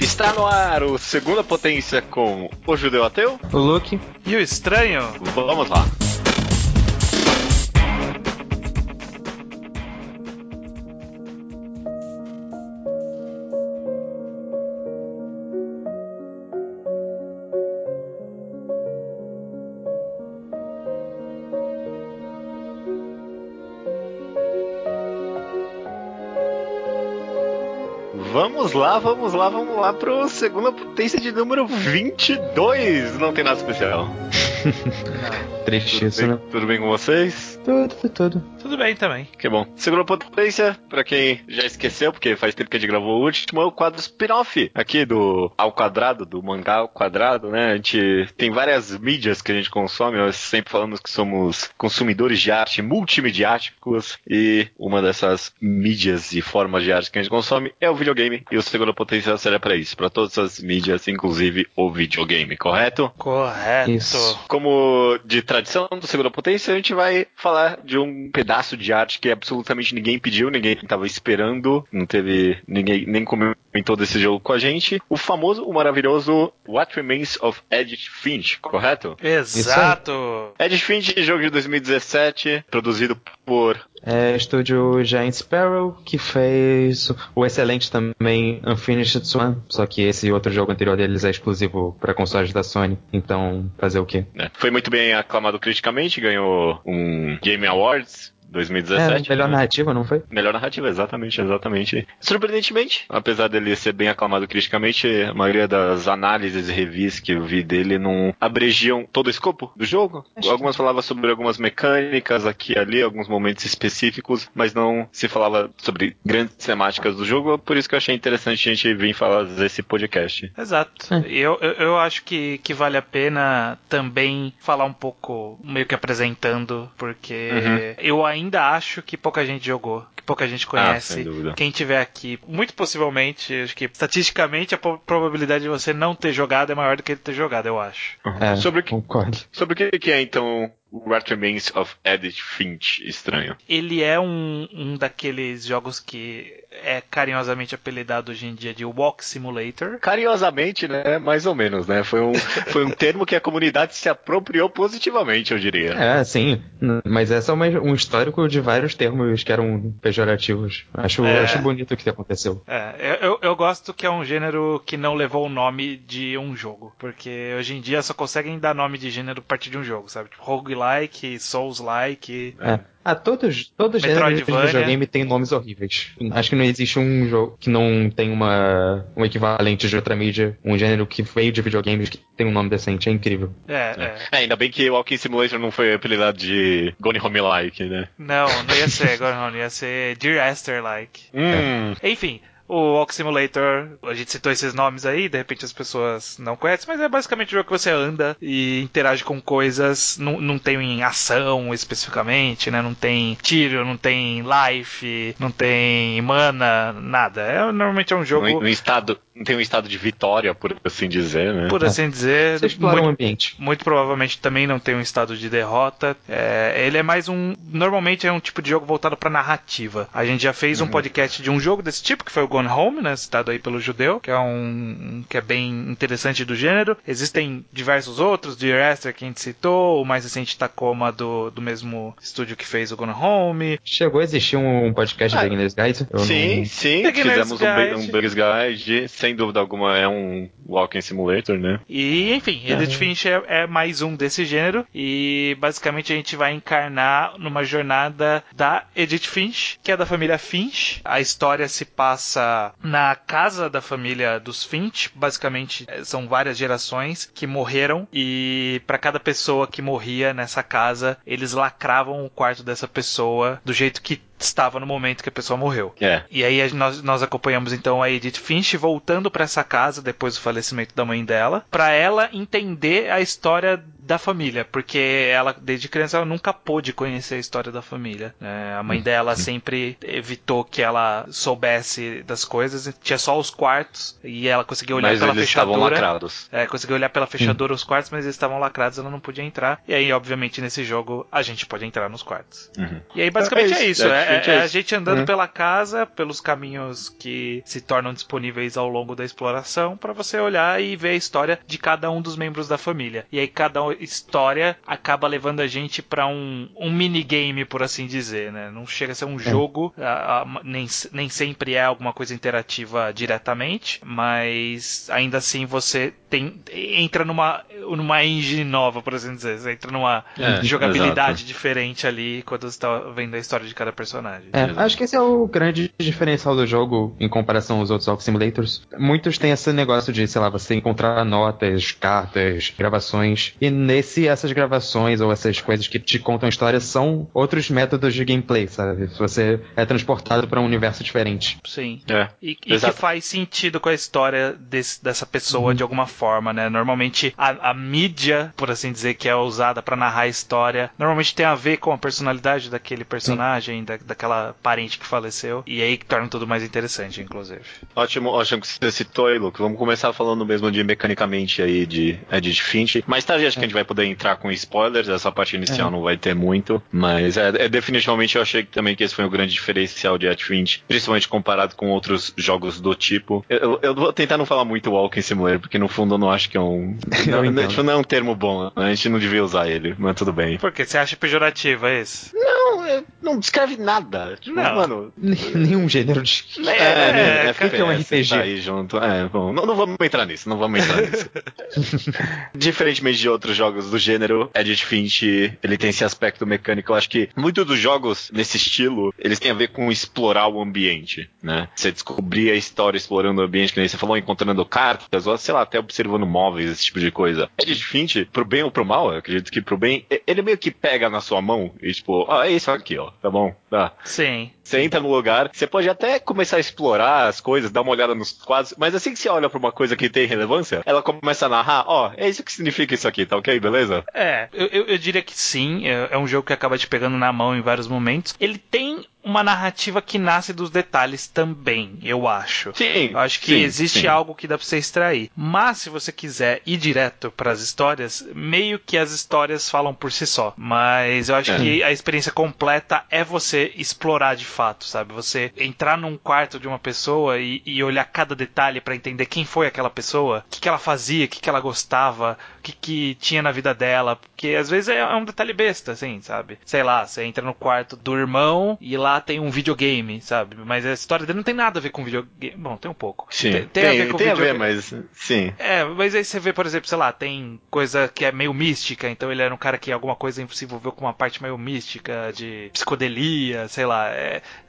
Está no ar o Segunda Potência com o Judeu Ateu. O Luke. E o estranho? Vamos lá. Lá, vamos lá, vamos lá pro segunda potência de número 22. Não tem nada especial. Bem, né? tudo bem com vocês? Tudo, tudo, tudo. Tudo bem também. Que bom. Segunda potência, pra quem já esqueceu, porque faz tempo que a gente gravou o último, é o quadro spin-off aqui do Ao Quadrado, do mangá ao quadrado, né? A gente tem várias mídias que a gente consome, nós sempre falamos que somos consumidores de arte multimediáticos e uma dessas mídias e formas de arte que a gente consome é o videogame e o Segunda Potência será pra isso, pra todas as mídias, inclusive o videogame, correto? Correto. Isso. Como de tradição do Segunda Potência, a gente vai falar de um pedaço de arte que absolutamente ninguém pediu, ninguém estava esperando, não teve ninguém nem comentou desse jogo com a gente. O famoso, o maravilhoso What Remains of Edith Finch, correto? Exato. Edith Finch, jogo de 2017, produzido por É estúdio Giant Sparrow, que fez o excelente também Unfinished Swan, só que esse outro jogo anterior deles é exclusivo para consoles da Sony, então fazer o quê? né, foi muito bem aclamado criticamente, ganhou um Game Awards É, 2017. melhor né? narrativa, não foi? Melhor narrativa, exatamente, exatamente. Surpreendentemente, apesar dele ser bem aclamado criticamente, a maioria das análises e reviews que eu vi dele não abregiam todo o escopo do jogo. Acho Algumas falavam sobre algumas mecânicas aqui e ali, alguns momentos específicos, mas não se falava sobre grandes temáticas do jogo, por isso que eu achei interessante a gente vir falar desse podcast. Exato. É. Eu, eu, eu acho que, que vale a pena também falar um pouco, meio que apresentando, porque Uhum. eu ainda acho que pouca gente jogou, que pouca gente Ah, conhece. sem dúvida. Quem tiver aqui, muito possivelmente, acho que estatisticamente a probabilidade de você não ter jogado é maior do que ele ter jogado, eu acho. É, Sobre o que- concordo. Sobre o que que é então What Remains of Edith Finch estranho? Ele é um, um daqueles jogos que é carinhosamente apelidado hoje em dia de Walk Simulator. Carinhosamente, né? Mais ou menos, né? Foi um, foi um termo que a comunidade se apropriou positivamente, eu diria. É, sim, mas é só uma- um histórico de vários termos que eram pejorativos. Acho, É. acho bonito o que aconteceu. É, eu, eu- eu gosto que é um gênero que não levou o nome de um jogo. Porque hoje em dia só conseguem dar nome de gênero a partir de um jogo, sabe? Tipo, roguelike, souls-like. É. Ah, todos, todos os gêneros de videogame têm nomes horríveis. Acho que não existe um jogo que não tem uma, um equivalente de outra mídia, um gênero que veio de videogames que tem um nome decente. É incrível. É, é. É, ainda bem que o Walking Simulator não foi apelidado de Gone Home Like, né? Não, não ia ser agora não, ia ser Dear Esther-like. Hum. Enfim, o Walk Simulator, a gente citou esses nomes aí, de repente as pessoas não conhecem, mas é basicamente um jogo que você anda e interage com coisas, não, não tem ação especificamente, né? Não tem tiro, não tem life, não tem mana, nada. É, normalmente é um jogo, Um, um estado, tem um estado de vitória, por assim dizer, né? por assim dizer, Você explora muito o ambiente. muito provavelmente também não tem um estado de derrota. É, ele é mais um. Normalmente é um tipo de jogo voltado pra narrativa. A gente já fez um podcast de um jogo desse tipo, que foi o Gone Home, né? Citado aí pelo judeu, que é um. um- que é bem interessante do gênero. Existem diversos outros, de Esther que a gente citou, o mais recente Tacoma do, do mesmo estúdio que fez o Gone Home. Chegou a existir um podcast Ah, de Beginner's Guide? Sim, não- sim, fizemos um, Guide. um Beginner's Guide, sem dúvida alguma é um Walking Simulator, né? E, enfim, Edith Finch é, é mais um desse gênero. E basicamente a gente vai encarnar numa jornada da Edith Finch, que é da família Finch. A história se passa na casa da família dos Finch. Basicamente eh, são várias gerações que morreram. E para cada pessoa que morria nessa casa, eles lacravam o quarto dessa pessoa do jeito que estava no momento que a pessoa morreu. É. E aí nós, nós acompanhamos então a Edith Finch voltando pra essa casa depois do falecimento da mãe dela, pra ela entender a história da família, porque ela, desde criança, ela nunca pôde conhecer a história da família. Né? A mãe dela Uhum. sempre evitou que ela soubesse das coisas, tinha só os quartos e ela conseguia olhar Mas pela eles estavam fechadura. lacrados. É, conseguiu olhar pela fechadura os quartos, mas eles estavam lacrados, ela não podia entrar. E aí, obviamente, nesse jogo a gente pode entrar nos quartos. Uhum. E aí, basicamente É é isso, é, É, é é a gente andando Uhum. pela casa, pelos caminhos que se tornam disponíveis ao longo da exploração, pra você olhar e ver a história de cada um dos membros da família. E aí, cada história acaba levando a gente pra um, um minigame, por assim dizer, né? Não chega a ser um jogo, a- a- nem, nem sempre é alguma coisa interativa diretamente, mas ainda assim você tem entra numa, numa engine nova, por assim dizer. Você entra numa É, jogabilidade exato. diferente ali quando você tá vendo a história de cada personagem. É, acho que esse é o grande diferencial do jogo em comparação aos outros Walk Simulators. Muitos têm esse negócio de, sei lá, você encontrar notas, cartas, gravações. E nesse, essas gravações ou essas coisas que te contam a história são outros métodos de gameplay, sabe? Você é transportado para um universo diferente. Sim. É. E, e que faz sentido com a história desse- dessa pessoa de alguma forma, né? Normalmente a, a mídia, por assim dizer, que é usada pra narrar a história, normalmente tem a ver com a personalidade daquele personagem, da, daquela parente que faleceu. E aí que torna tudo mais interessante, inclusive. Ótimo, ótimo que você citou aí, Luke. Vamos começar falando mesmo de mecanicamente aí de Edit Finch. Mais tarde acho que a gente vai poder entrar com spoilers, essa parte inicial É. não vai ter muito, mas é, é definitivamente eu achei que também que esse foi o grande diferencial de Edit Finch, principalmente comparado com outros jogos do tipo. Eu, eu- eu vou tentar não falar muito Walking Simulator, porque no fundo eu não acho que é um. Não, entendo. tipo, não é um termo bom, a gente não devia usar ele, mas tudo bem. Por quê? Você acha pejorativo, é isso? Não, é- não descreve nada. Tipo, Não. mano, Nenhum gênero de. É, É, é, cara, que é um FPS, RPG. Tá aí junto. É, bom, não, não vamos entrar nisso, não vamos entrar nisso. Diferentemente de outros jogos do gênero, Edit Finch, ele tem esse aspecto mecânico. Eu acho que muitos dos jogos nesse estilo, eles têm a ver com explorar o ambiente, né? Você descobrir a história explorando o ambiente, que nem você falou, encontrando cartas, ou sei lá, até observando móveis, esse tipo de coisa. Edit Finch, pro bem ou pro mal, eu acredito que pro bem, ele meio que pega na sua mão e tipo, ah, é isso aqui, ó, tá bom, tá. Sim. Você entra no lugar, você pode até começar a explorar as coisas, dar uma olhada nos quadros, mas assim que você olha pra uma coisa que tem relevância, ela começa a narrar, ó, é isso que significa isso aqui, tá ok, beleza? É, eu, eu, eu diria que sim. É, é um jogo que acaba te pegando na mão em vários momentos. Ele tem uma narrativa que nasce dos detalhes também, eu acho. Sim. Eu acho que sim, existe sim. algo que dá pra você extrair. Mas se você quiser ir direto pras histórias, meio que as histórias falam por si só. Mas eu acho É. que a experiência completa é você explorar de fato, sabe? Você entrar num quarto de uma pessoa e, e olhar cada detalhe pra entender quem foi aquela pessoa, o que, que ela fazia, o que, que ela gostava, o que, que tinha na vida dela. Porque às vezes é, é um detalhe besta, assim, sabe? Sei lá, você entra no quarto do irmão e lá tem um videogame, sabe? Mas a história dele não tem nada a ver com videogame. Bom, tem um pouco. Sim, Tem, tem, tem a ver com tem a ver, videogame. mas sim. É, mas aí você vê, por exemplo, sei lá, tem coisa que é meio mística, então ele era um cara que alguma coisa se envolveu com uma parte meio mística, de psicodelia, sei lá.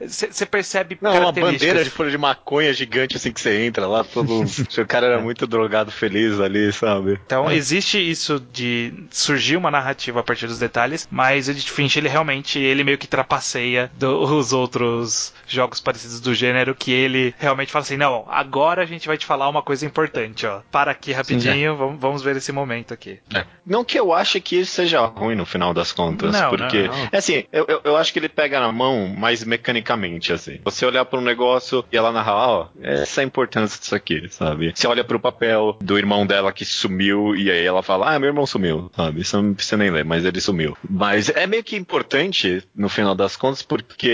Você percebe Não, uma bandeira de folha de maconha gigante assim que você entra lá, todo. o cara era muito drogado feliz ali, sabe? Então existe isso de surgir uma narrativa a partir dos detalhes, mas o Edith Finch ele realmente ele meio que trapaceia dos outros jogos parecidos do gênero que ele realmente fala assim, não, agora a gente vai te falar uma coisa importante, ó. Para aqui rapidinho, vamos, vamos ver esse momento aqui. Não que eu ache que isso seja ruim no final das contas, Não, porque não, não. é assim, eu, eu, eu acho que ele pega na mão mais mecanicamente, assim. Você olhar para um negócio e ela narrar, ó, essa é a importância disso aqui, sabe? Você olha pro papel do irmão dela que sumiu e aí ela fala, ah, meu irmão sumiu, sabe? Isso não precisa nem ler, mas ele sumiu. Mas é meio que importante no final das contas porque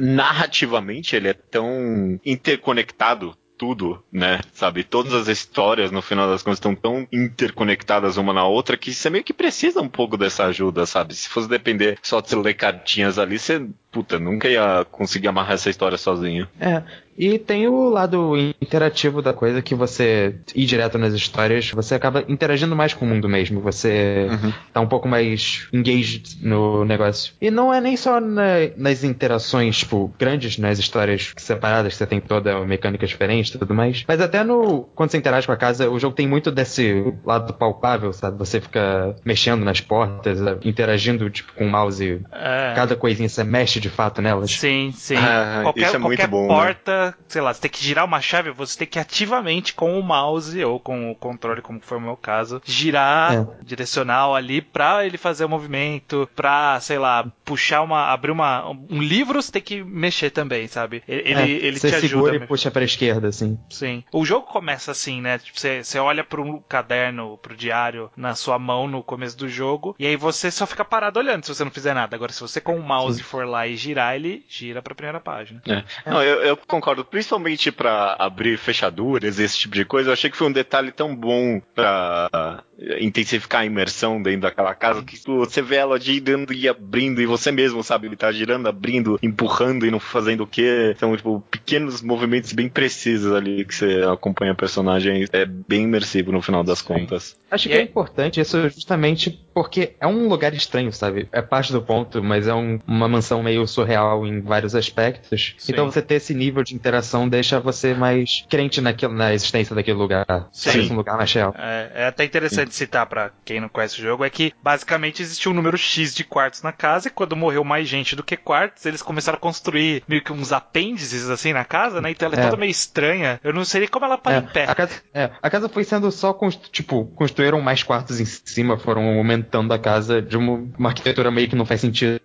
narrativamente ele é tão interconectado tudo, né? Sabe? Todas as histórias, no final das contas, estão tão interconectadas uma na outra que você meio que precisa um pouco dessa ajuda, sabe? Se fosse depender só de ler cartinhas ali, você, puta, nunca ia conseguir amarrar essa história sozinho. É. E tem o lado interativo da coisa que você ir direto nas histórias, você acaba interagindo mais com o mundo mesmo. Você Uhum. tá um pouco mais engaged no negócio. E não é nem só na- nas interações, tipo, grandes, nas histórias separadas, que você tem toda a mecânica diferente e tudo mais. Mas até no. Quando você interage com a casa, o jogo tem muito desse lado palpável, sabe? Você fica mexendo nas portas, interagindo, tipo, com o mouse. É. Cada coisinha você mexe de fato nelas. Sim, sim. Ah, qualquer isso é muito qualquer bom, né? Sei lá, você tem que girar uma chave, você tem que ativamente com o mouse ou com o controle, como foi o meu caso, girar é. direcional ali pra ele fazer o movimento, pra, sei lá, puxar uma, abrir uma, um livro, você tem que mexer também, sabe? Ele, é, ele você te ajuda. segura e puxa pra esquerda, assim. Sim. O jogo começa assim, né? Tipo, você, você olha pro caderno, pro diário na sua mão no começo do jogo, e aí você só fica parado olhando se você não fizer nada. Agora, se você com o mouse Sim. for lá e girar, ele gira pra primeira página. É. Não, eu, eu concordo. Principalmente para abrir fechaduras, esse tipo de coisa, eu achei que foi um detalhe tão bom pra intensificar a imersão dentro daquela casa que você vê ela girando e abrindo e você mesmo sabe ele tá girando, abrindo, empurrando e não fazendo o que. São tipo pequenos movimentos bem precisos ali que você acompanha a personagem. É bem imersivo no final das contas. Acho que é, é importante isso justamente porque é um lugar estranho, sabe? É parte do ponto, mas é um, uma mansão meio surreal em vários aspectos. Sim. Então você ter esse nível de interação deixa você mais crente naquilo, na existência daquele lugar. Sim. um lugar mais real. É, é até interessante citar para quem não conhece o jogo é que basicamente existia um número X de quartos na casa e quando morreu mais gente do que quartos, eles começaram a construir meio que uns apêndices assim na casa, né? Então ela é, é. toda meio estranha. Eu não sei como ela para é. em pé. A casa, é. a casa foi sendo só, tipo, construíram mais quartos em cima, foram aumentando a casa de uma, uma arquitetura meio que não faz sentido.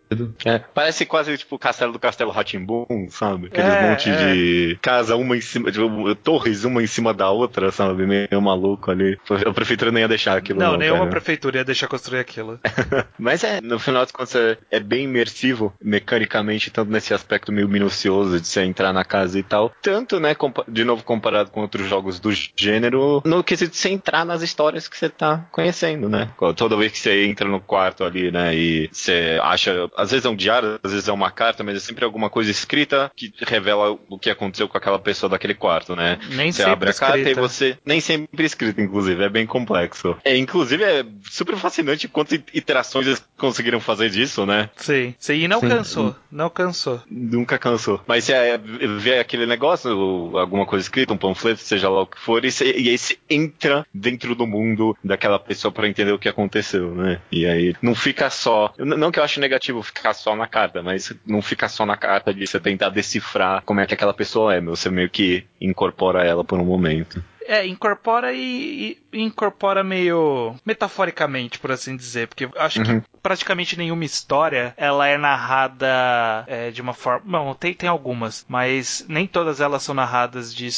É, parece quase tipo o castelo do Castelo Ratimbun, sabe? Aqueles é, monte é. de casa uma em cima, tipo, torres uma em cima da outra, sabe? Meio maluco ali. A prefeitura nem ia deixar aquilo. Não, não nenhuma cara. prefeitura ia deixar construir aquilo. Mas é, no final das contas, é, é bem imersivo mecanicamente, tanto nesse aspecto meio minucioso de você entrar na casa e tal. Tanto, né, de novo comparado com outros jogos do gênero, no quesito de você entrar nas histórias que você tá conhecendo, né? Toda vez que você entra no quarto ali, né, e você acha, às vezes é um diário, às vezes é uma carta, mas é sempre alguma coisa escrita que revela o que aconteceu com aquela pessoa daquele quarto, né? Nem você abre a carta escrita. e você. Nem sempre escrita, inclusive, é bem complexo. É, inclusive é super fascinante quantas iterações eles conseguiram fazer disso, né? Sim, sim, e não sim. cansou, não cansou. Nunca cansou. Mas é, ver aquele negócio, alguma coisa escrita, um panfleto, seja lá o que for, e, cê, e aí você entra dentro do mundo daquela pessoa para entender o que aconteceu, né? E aí não fica só. Não que eu ache negativo ficar só na carta, mas não fica só na carta de você tentar decifrar como é que aquela pessoa é, você meio que incorpora ela por um momento. É, incorpora e, e, incorpora meio metaforicamente, por assim dizer, porque acho uhum. que praticamente nenhuma história ela é narrada é, de uma forma. Bom, tem, tem algumas, mas nem todas elas são narradas de,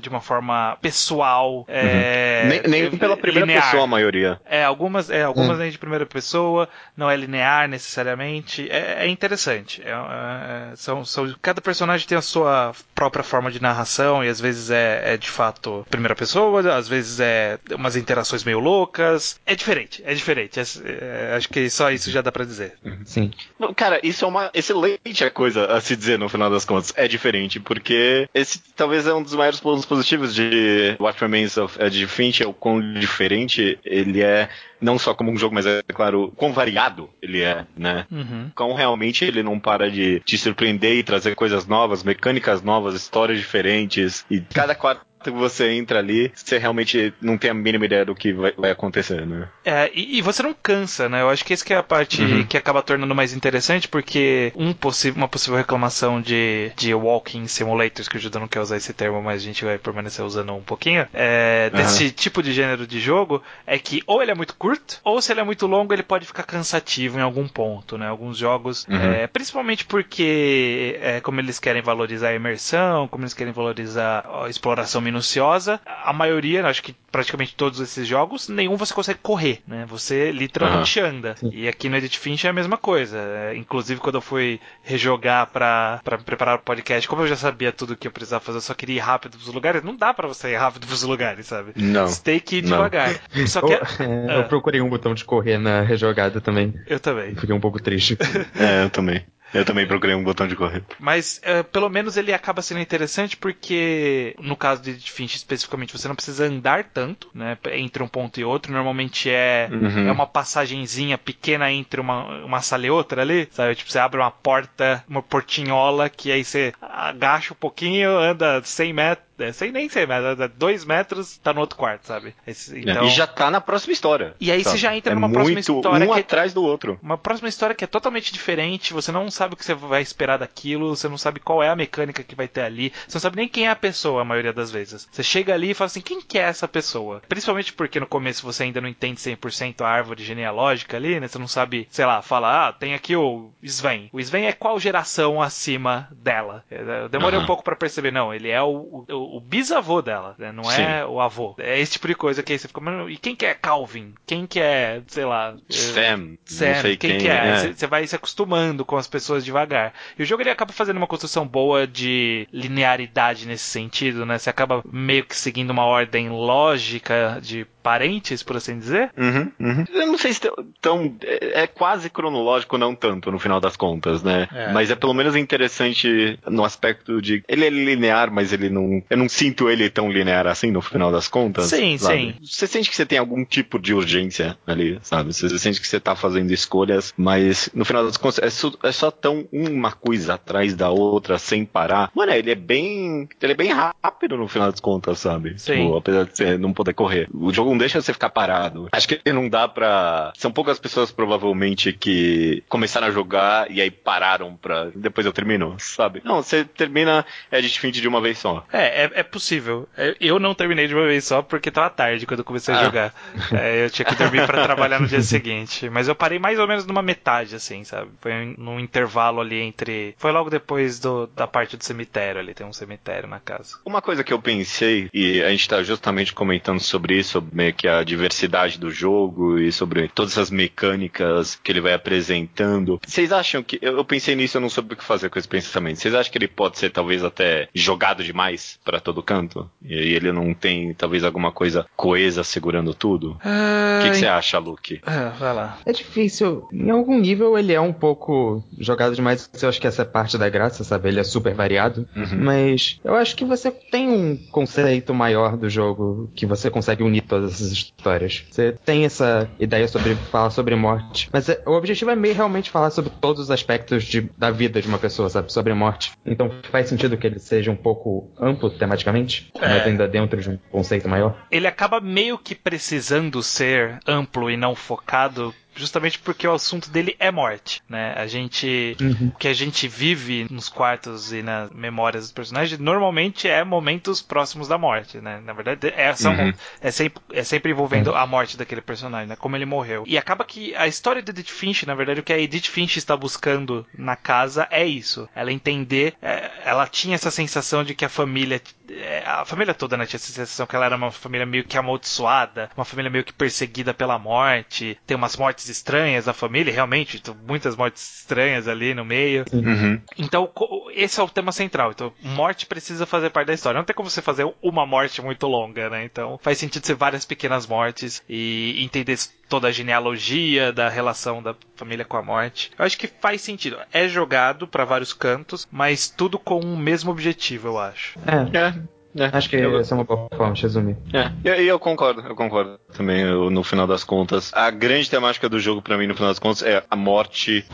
de uma forma pessoal. É, uhum. nem, nem, pela primeira linear. pessoa, a maioria. É, algumas, é, algumas uhum. nem de primeira pessoa, não é linear necessariamente. É, é interessante. É, é, são, são, cada personagem tem a sua própria forma de narração e às vezes é, é de fato primeira pessoa, às vezes é umas interações meio loucas. É diferente, é diferente. É, é, acho que só isso já dá para dizer. Uhum. Sim. Cara, isso é uma excelente coisa a se dizer no final das contas. É diferente, porque esse talvez é um dos maiores pontos positivos de What Remains of Edge Finch, é o quão diferente ele é não só como um jogo, mas é claro, quão variado ele é, né? Uhum. Quão realmente ele não para de te surpreender e trazer coisas novas, mecânicas novas, histórias diferentes, e cada quarto que você entra ali, você realmente não tem a mínima ideia do que vai, vai acontecer, né? É, e, e, você não cansa, né? Eu acho que esse que é a parte uhum. que acaba tornando mais interessante, porque um uma possível reclamação de, de walking simulators, que o Judão não quer usar esse termo, mas a gente vai permanecer usando um pouquinho, é, desse uhum. tipo de gênero de jogo, é que ou ele é muito curto, ou se ele é muito longo, ele pode ficar cansativo em algum ponto, né? Alguns jogos, uhum. é, principalmente porque, é, como eles querem valorizar a imersão, como eles querem valorizar a exploração minuciosa, a maioria, acho que praticamente todos esses jogos, nenhum você consegue correr, né? Você literalmente uhum. anda. Sim. E aqui no Edit Finch é a mesma coisa. É, inclusive, quando eu fui rejogar pra, pra preparar o podcast, como eu já sabia tudo que eu precisava fazer, eu só queria ir rápido pros lugares, não dá pra você ir rápido pros lugares, sabe? Não. Você tem que ir devagar. Só que... eu, é, eu procurei um botão de correr na rejogada também. Eu também. Fiquei um pouco triste. é, eu também. Eu também procurei um botão de correr. Mas uh, pelo menos ele acaba sendo interessante porque, no caso de Finch especificamente, você não precisa andar tanto, né? Entre um ponto e outro. Normalmente é, uhum. é uma passagenzinha pequena entre uma, uma sala e outra ali, sabe? Tipo, você abre uma porta, uma portinhola, que aí você agacha um pouquinho, anda 100 metros É, sem nem ser, mas é dois metros, tá no outro quarto, sabe? Esse, então... E já tá na próxima história. E aí sabe? você já entra é numa próxima história um que é atrás do outro. uma próxima história que é totalmente diferente, você não sabe o que você vai esperar daquilo, você não sabe qual é a mecânica que vai ter ali, você não sabe nem quem é a pessoa a maioria das vezes. Você chega ali e fala assim, quem que é essa pessoa? Principalmente porque no começo você ainda não entende 100% a árvore genealógica ali, né? Você não sabe, sei lá, fala, ah, tem aqui o Sven. O Sven é qual geração acima dela? Eu demorei Aham. um pouco pra perceber, não, ele é o, o, o bisavô dela, né? não é o avô. É esse tipo de coisa que aí você fica, "Mas, e quem que é Calvin? Quem que é, sei lá... eh, Sam, Sam, quem, quem, que é? é. Você você vai se acostumando com as pessoas devagar. E o jogo ele acaba fazendo uma construção boa de linearidade nesse sentido, né? Você acaba meio que seguindo uma ordem lógica de parentes, por assim dizer. Uhum, uhum. Eu não sei se tão- tão. É, é quase cronológico, não tanto, no final das contas, né? É. Mas é pelo menos interessante no aspecto de. Ele é linear, mas ele não. Eu não sinto ele tão linear assim no final das contas. Sim, sabe? sim. Você sente que você tem algum tipo de urgência ali, sabe? Você sente que você tá fazendo escolhas, mas no final das contas é só, é só tão uma coisa atrás da outra sem parar. Mano, ele é bem. Ele é bem rápido no final das contas, sabe? Sim. Tipo, apesar de você não poder correr. O jogo não deixa você ficar parado. Acho que não dá pra. São poucas pessoas, provavelmente, que começaram a jogar e aí pararam pra. Depois eu termino, sabe? Não, você termina é de Finch de uma vez só. É, é, é possível. É, Eu não terminei de uma vez só porque tava tarde quando eu comecei a Ah. jogar. É, eu tinha que dormir pra trabalhar no dia seguinte. Mas eu parei mais ou menos numa metade, assim, sabe? Foi um- num intervalo ali entre. Foi logo depois do, da parte do cemitério ali, tem um cemitério na casa. Uma coisa que eu pensei, e a gente tá justamente comentando sobre isso, sobre meio que a diversidade do jogo e sobre todas essas mecânicas que ele vai apresentando. Vocês acham que. Eu eu pensei nisso, eu não soube o que fazer com esse pensamento. Vocês acham que ele pode ser talvez até jogado demais pra todo canto? E aí ele não tem talvez alguma coisa coesa segurando tudo? O que, que você acha, Luke? Ah, vai lá. É difícil. Em algum nível ele é um pouco jogado demais. Eu acho que essa é parte da graça, sabe? Ele é super variado. Uhum. Mas eu acho que você tem um conceito maior do jogo que você consegue unir todas essas histórias. Você tem essa ideia sobre falar sobre morte. Mas é- o objetivo é meio realmente falar sobre todos os aspectos de- da vida de uma pessoa, sabe? Sobre morte. Então faz sentido que ele seja um pouco amplo tematicamente, É. mas ainda dentro de um conceito maior. Ele acaba meio que precisando ser amplo e não focado. Justamente porque o assunto dele é morte, né? A gente Uhum. o que a gente vive nos quartos e nas memórias dos personagens normalmente é momentos próximos da morte, né? Na verdade, é, são- Uhum. é, sempre, é sempre envolvendo a morte daquele personagem, né? Como ele morreu. E acaba que a história de Edith Finch, na verdade, o que a Edith Finch está buscando na casa é isso. Ela entender, é, ela tinha essa sensação de que a família, é, a família toda, né? Tinha essa sensação que ela era uma família meio que amaldiçoada, uma família meio que perseguida pela morte, tem umas mortes estranhas na família, realmente, t- muitas mortes estranhas ali no meio. Uhum. Então, esse é o tema central. Então, morte precisa fazer parte da história. Não tem como você fazer uma morte muito longa, né? Então, faz sentido ser várias pequenas mortes e entender toda a genealogia da relação da família com a morte. Eu acho que faz sentido. É jogado pra vários cantos, mas tudo com o mesmo objetivo, eu acho. É, É. É, acho que eu, essa é uma boa forma de resumir. É, e eu concordo, eu concordo também, eu, no final das contas. A grande temática do jogo pra mim, no final das contas, é a morte.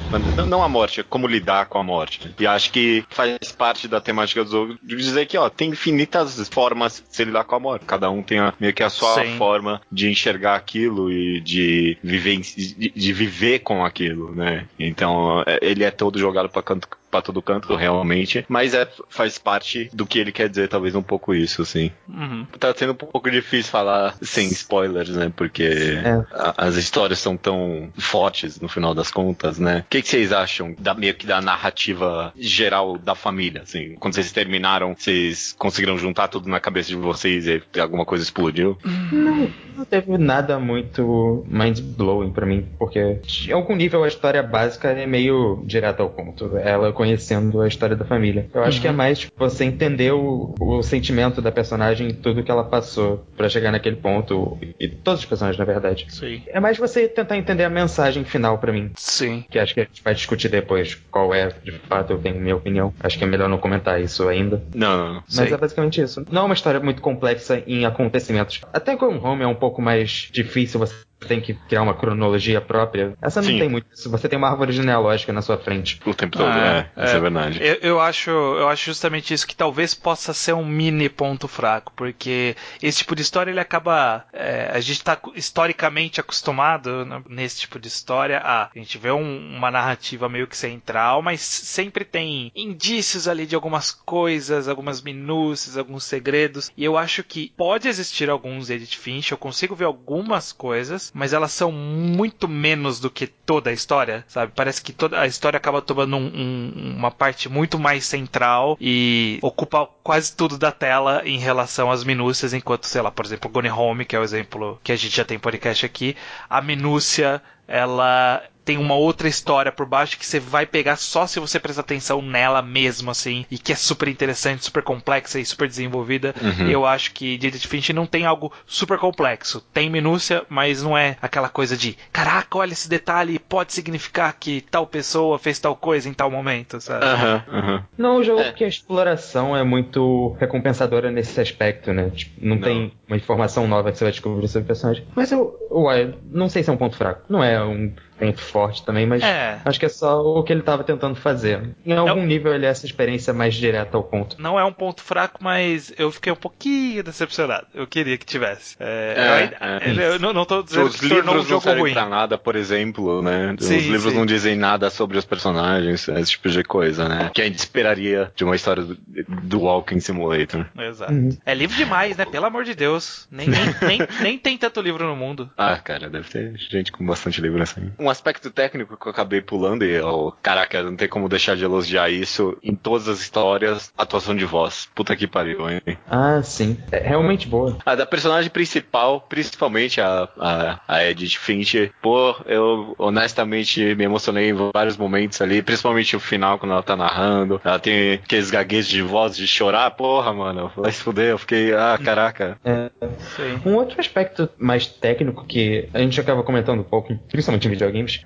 Não, a morte, é como lidar com a morte. E acho que faz parte da temática do jogo de dizer que, ó, tem infinitas formas de se lidar com a morte. Cada um tem a- meio que a sua Sim. forma de enxergar aquilo e de viver, de, de viver com aquilo, né? Então, é, ele é todo jogado pra canto pra todo canto, realmente, mas é, faz parte do que ele quer dizer, talvez um pouco isso, assim. Uhum. Tá sendo um pouco difícil falar sem spoilers, né? Porque É. a- as histórias são tão fortes no final das contas, né? O que, que vocês acham da meio que da narrativa geral da família, assim? Quando vocês terminaram, vocês conseguiram juntar tudo na cabeça de vocês e alguma coisa explodiu? Não, não teve nada muito mind-blowing pra mim, porque em algum nível a história básica é meio direta ao ponto. Ela conhecendo a história da família. Eu acho que é mais você entender o, o sentimento da personagem e tudo que ela passou pra chegar naquele ponto, e todos os personagens, na verdade. Sim. É mais você tentar entender a mensagem final pra mim. Sim. Que acho que a gente vai discutir depois qual é, de fato, eu tenho minha opinião. Acho que é melhor não comentar isso ainda. Não, não, não. Mas Sei. é basicamente isso. Não é uma história muito complexa em acontecimentos. Até Gone Home é um pouco mais difícil você tem que criar uma cronologia própria. Essa não Sim. tem muito isso. Você tem uma árvore genealógica na sua frente. O tempo todo, Ah, é, isso é. é verdade. Eu, eu acho, eu acho justamente isso que talvez possa ser um mini ponto fraco, porque esse tipo de história ele acaba. é, a gente está historicamente acostumado né, nesse tipo de história a a gente vê um- uma narrativa meio que central, mas sempre tem indícios ali de algumas coisas, algumas minúcias, alguns segredos. E eu acho que pode existir alguns Edith Finch, eu consigo ver algumas coisas, mas elas são muito menos do que toda a história, sabe? Parece que toda a história acaba tomando um- um- uma parte muito mais central e ocupa quase tudo da tela em relação às minúcias, enquanto, sei lá, por exemplo, Gone Home, que é o exemplo que a gente já tem podcast aqui, a minúcia ela tem uma outra história por baixo que você vai pegar só se você prestar atenção nela mesmo, assim, e que é super interessante, super complexa e super desenvolvida. Uhum. Eu acho que Edith Finch não tem algo super complexo. Tem minúcia, mas não é aquela coisa de caraca, olha esse detalhe, pode significar que tal pessoa fez tal coisa em tal momento, sabe? Aham, aham. Não, o jogo É. que a exploração é muito recompensadora nesse aspecto, né? Tipo, não, Não. tem uma informação nova que você vai descobrir sobre o personagem. Mas eu, ué, não sei se é um ponto fraco. Não é um ponto forte também, mas É. acho que é só o que ele tava tentando fazer. Em algum Não. nível ele é essa experiência mais direta ao ponto. Não é um ponto fraco, mas eu fiquei um pouquinho decepcionado. Eu queria que tivesse. É, É, eu, é. eu não, não tô dizendo Os que tornou um livros não servem ruim. pra nada, por exemplo, né? Sim, Os livros sim. não dizem nada sobre os personagens, esse tipo de coisa, né? Que a gente esperaria de uma história do, do Walking Simulator. Exato. Uhum. É livro demais, né? Pelo amor de Deus. Nem, nem, nem, nem tem tanto livro no mundo. Ah, cara, deve ter gente com bastante livro assim. Um aspecto técnico que eu acabei pulando e eu, caraca, não tem como deixar de elogiar isso em todas as histórias, atuação de voz. Puta que pariu, hein? Ah, sim. É realmente boa. A da personagem principal, principalmente a, a, a Edith Finch, pô, eu honestamente me emocionei em vários momentos ali, principalmente o final, quando ela tá narrando. Ela tem aqueles gaguejos de voz de chorar, porra, mano, vai se fuder. Eu fiquei, ah, caraca. É, Sim. Um outro aspecto mais técnico que a gente acaba comentando um pouco, principalmente em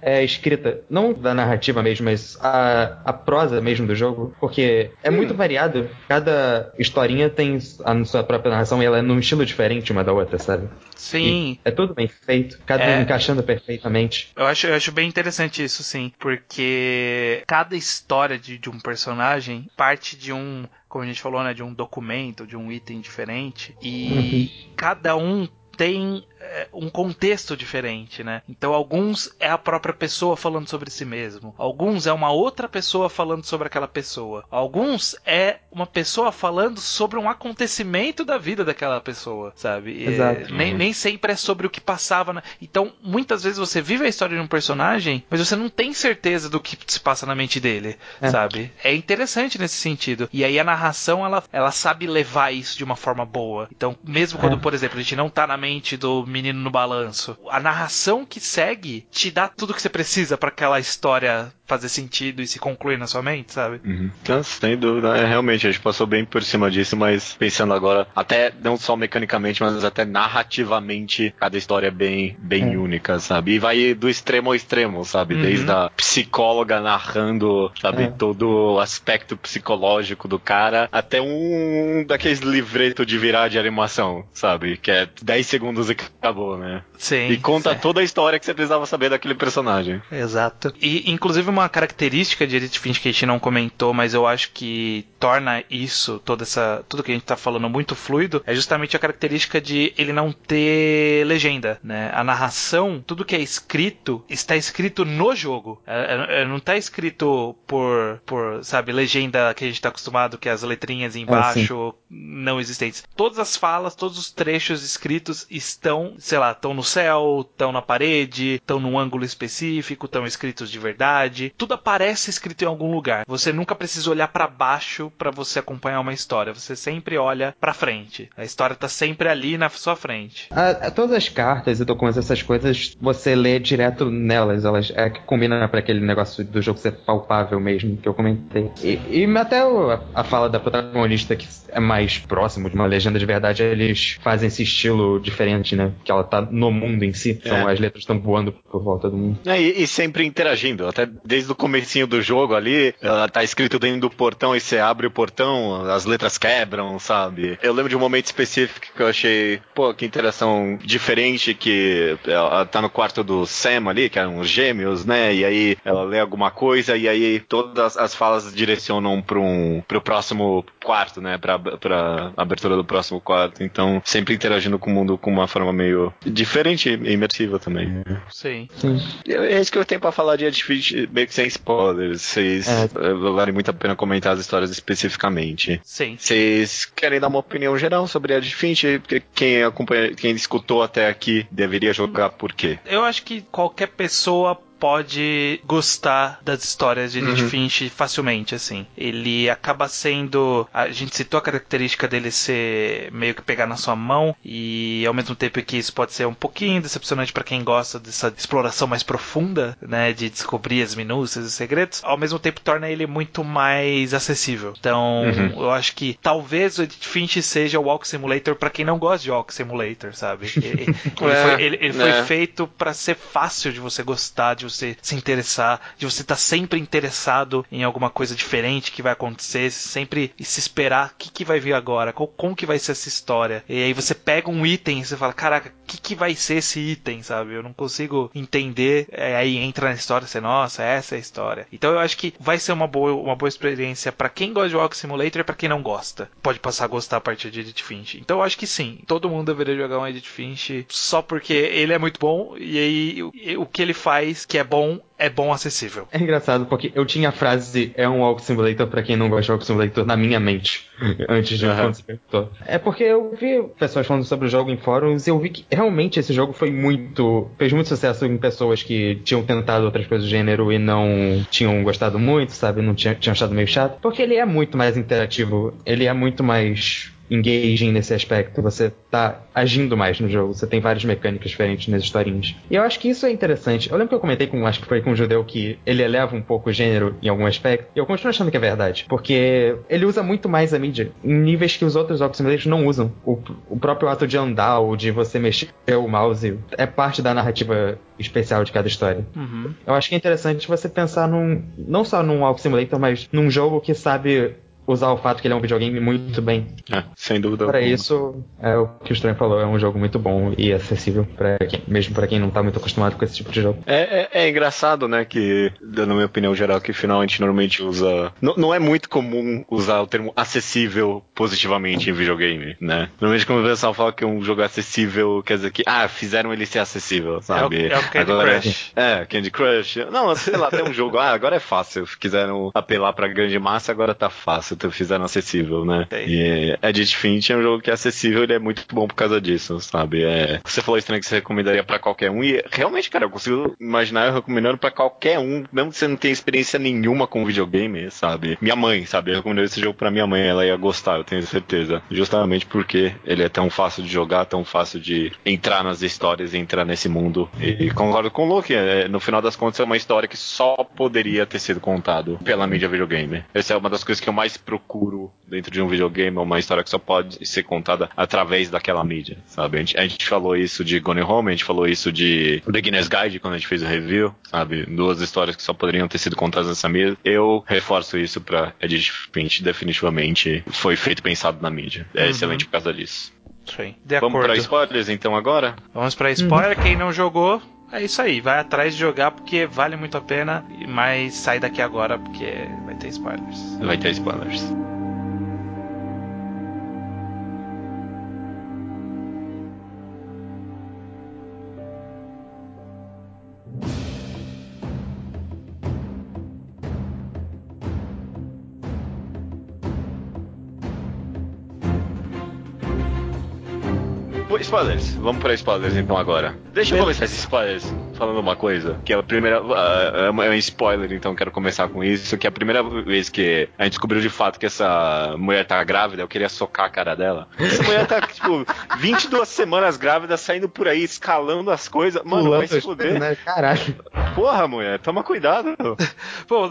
é a escrita, não da narrativa mesmo, mas a, a prosa mesmo do jogo, porque é muito variado. Cada historinha tem a sua própria narração e ela é num estilo diferente uma da outra, sabe? Sim. E é tudo bem feito, cada É. um encaixando perfeitamente. Eu acho, eu acho bem interessante isso, sim. Porque cada história de, de um personagem parte de um, como a gente falou, né? De um documento, de um item diferente. E cada um tem é, um contexto diferente, né? Então alguns é a própria pessoa falando sobre si mesmo, alguns é uma outra pessoa falando sobre aquela pessoa, alguns é uma pessoa falando sobre um acontecimento da vida daquela pessoa, sabe? Exato. nem, nem sempre é sobre o que passava. Na... Então muitas vezes você vive a história de um personagem, mas você não tem certeza do que se passa na mente dele, É. sabe? É interessante nesse sentido. E aí a narração ela, ela sabe levar isso de uma forma boa. Então mesmo quando, É. por exemplo, a gente não tá na mente do menino no balanço, a narração que segue te dá tudo que você precisa pra aquela história fazer sentido e se concluir na sua mente, sabe? Uhum. Então, sem dúvida, é, realmente, a gente passou bem por cima disso, mas pensando agora, até não só mecanicamente, mas até narrativamente, cada história é bem, bem É. única, sabe? E vai do extremo ao extremo, sabe? Uhum. Desde a psicóloga narrando, sabe, É. todo o aspecto psicológico do cara, até um daqueles livretos de virar de animação, sabe? Que é 10 segundos e acabou, né? Sim. E conta sim. toda a história que você precisava saber daquele personagem. Exato. E inclusive uma característica de Edith Finch que a gente não comentou, mas eu acho que torna isso, toda essa, tudo que a gente tá falando muito fluido, é justamente a característica de ele não ter legenda, né? A narração, tudo que é escrito, está escrito no jogo. É, é, não tá escrito por, por, sabe, legenda que a gente tá acostumado, que é as letrinhas embaixo não existentes. Todas as falas, todos os trechos escritos estão, sei lá, estão no céu, estão na parede, estão num ângulo específico, estão escritos de verdade. Tudo aparece escrito em algum lugar. Você nunca precisa olhar pra baixo pra você acompanhar uma história. Você sempre olha pra frente. A história tá sempre ali na sua frente. A- a- todas as cartas e documentos, essas coisas, você lê direto nelas. Elas é que combina para aquele negócio do jogo ser palpável mesmo, que eu comentei. E, e até a fala da protagonista, que é mais próximo de uma legenda de verdade, eles fazem esse estilo de diferente, né? Que ela tá no mundo em si. É. as letras estão voando por volta do mundo. É, e, e sempre interagindo, até desde o comecinho do jogo ali, ela tá escrito dentro do portão e você abre o portão, as letras quebram, sabe? Eu lembro de um momento específico que eu achei, pô, que interação diferente, que ela tá no quarto do Sam ali, que eram os gêmeos, né? E aí ela lê alguma coisa e aí todas as falas direcionam para um pro próximo quarto, né? Pra, pra abertura do próximo quarto. Então, sempre interagindo com o mundo com uma forma meio diferente e imersiva também. Sim. Sim. É isso que eu tenho pra falar de Edge meio que sem spoilers. Vocês É. eh, vale muito a pena comentar as histórias especificamente. Sim. Vocês querem dar uma opinião geral sobre Edge Finch? Quem acompanha, quem escutou até aqui deveria jogar por quê? Eu acho que qualquer pessoa pode gostar das histórias de Edith Uhum. Finch facilmente, assim. Ele acaba sendo. A gente citou a característica dele ser meio que pegar na sua mão, e ao mesmo tempo que isso pode ser um pouquinho decepcionante pra quem gosta dessa exploração mais profunda, né? De descobrir as minúcias e segredos, ao mesmo tempo torna ele muito mais acessível. Então, Uhum. eu acho que talvez o Edith Finch seja o Walk Simulator pra quem não gosta de Walk Simulator, sabe? Ele, ele É, foi, ele- ele foi né. feito pra ser fácil de você gostar, de você se interessar, de você estar sempre interessado em alguma coisa diferente que vai acontecer, sempre se esperar o que, que vai vir agora, qual, como que vai ser essa história. E aí você pega um item e você fala, caraca, o que, que vai ser esse item, sabe? Eu não consigo entender. É, aí entra na história você, nossa, essa é a história. Então eu acho que vai ser uma boa, uma boa experiência pra quem gosta de Walk Simulator e pra quem não gosta. Pode passar a gostar a partir de Edith Finch. Então eu acho que sim, todo mundo deveria jogar um Edith Finch só porque ele é muito bom e aí o, o que ele faz que é bom é bom acessível. É engraçado porque eu tinha a frase é um Walk Simulator pra quem não gosta de Walk Simulator na minha mente antes de Aham. quando você perguntou. É porque eu vi pessoas falando sobre o jogo em fóruns e eu vi que realmente esse jogo foi muito. fez muito sucesso em pessoas que tinham tentado outras coisas do gênero e não tinham gostado muito, sabe? Não tinham, tinham achado meio chato. Porque ele é muito mais interativo, ele é muito mais engaging nesse aspecto. Você tá agindo mais no jogo. Você tem várias mecânicas diferentes nas historinhas. E eu acho que isso é interessante. Eu lembro que eu comentei com, acho que foi com um judeu, que ele eleva um pouco o gênero em algum aspecto. E eu continuo achando que é verdade. Porque ele usa muito mais a mídia em níveis que os outros Walk Simulators não usam. O, o próprio ato de andar ou de você mexer o mouse é parte da narrativa especial de cada história. Uhum. Eu acho que é interessante você pensar num. não só num Walk Simulator, mas num jogo que sabe usar o fato que ele é um videogame muito bem. É, sem dúvida. Para isso, é o que o Estranho falou, é um jogo muito bom e acessível para quem, mesmo para quem não tá muito acostumado com esse tipo de jogo. É, é- é engraçado, né, que, na minha opinião geral, que finalmente normalmente usa. Não, não é muito comum usar o termo acessível positivamente em videogame, né? Normalmente quando o pessoal fala que um jogo é acessível, quer dizer que, ah, fizeram ele ser acessível, sabe? é o Candy Agora, Crush. É, Candy Crush. Não, sei lá, tem um jogo, ah, agora é fácil. Quiseram apelar pra grande massa, agora tá fácil, fizeram acessível, né? E Edit Finch é um jogo que é acessível, ele é muito bom por causa disso, sabe? É, você falou estranho que você recomendaria pra qualquer um, e realmente, cara, eu consigo imaginar eu recomendando pra qualquer um, mesmo que você não tenha experiência nenhuma com videogame, sabe? Minha mãe, sabe? Eu recomendaria esse jogo pra minha mãe, ela ia gostar, eu tenho certeza. Justamente porque ele é tão fácil de jogar, tão fácil de entrar nas histórias e entrar nesse mundo. E concordo com o Luke, é, no final das contas é uma história que só poderia ter sido contado pela mídia videogame. Essa é uma das coisas que eu mais procuro dentro de um videogame, uma história que só pode ser contada através daquela mídia, sabe? A gente, a gente falou isso de Gone Home, a gente falou isso de Beginner's Guide quando a gente fez o review, sabe? Duas histórias que só poderiam ter sido contadas nessa mídia. Eu reforço isso pra Edith Finch, definitivamente foi feito pensado na mídia. É Uhum. excelente por causa disso. Sim. De Vamos acordo. pra spoilers então agora? Vamos pra spoiler. Quem não jogou, é isso aí. Vai atrás de jogar porque vale muito a pena. Mas sai daqui agora porque vai ter spoilers. Vai ter spoilers. Spoilers, vamos para spoilers então agora. Deixa eu começar esses spoilers. falando uma coisa, que é a primeira. Uh, é um spoiler, então quero começar com isso. Que é a primeira vez que a gente descobriu de fato que essa mulher tá grávida, eu queria socar a cara dela. Essa mulher tá, tipo, 22 semanas grávida, saindo por aí, escalando as coisas. Mano, Pulando vai se coisas, né? Caralho. Porra, mulher, toma cuidado. Pô,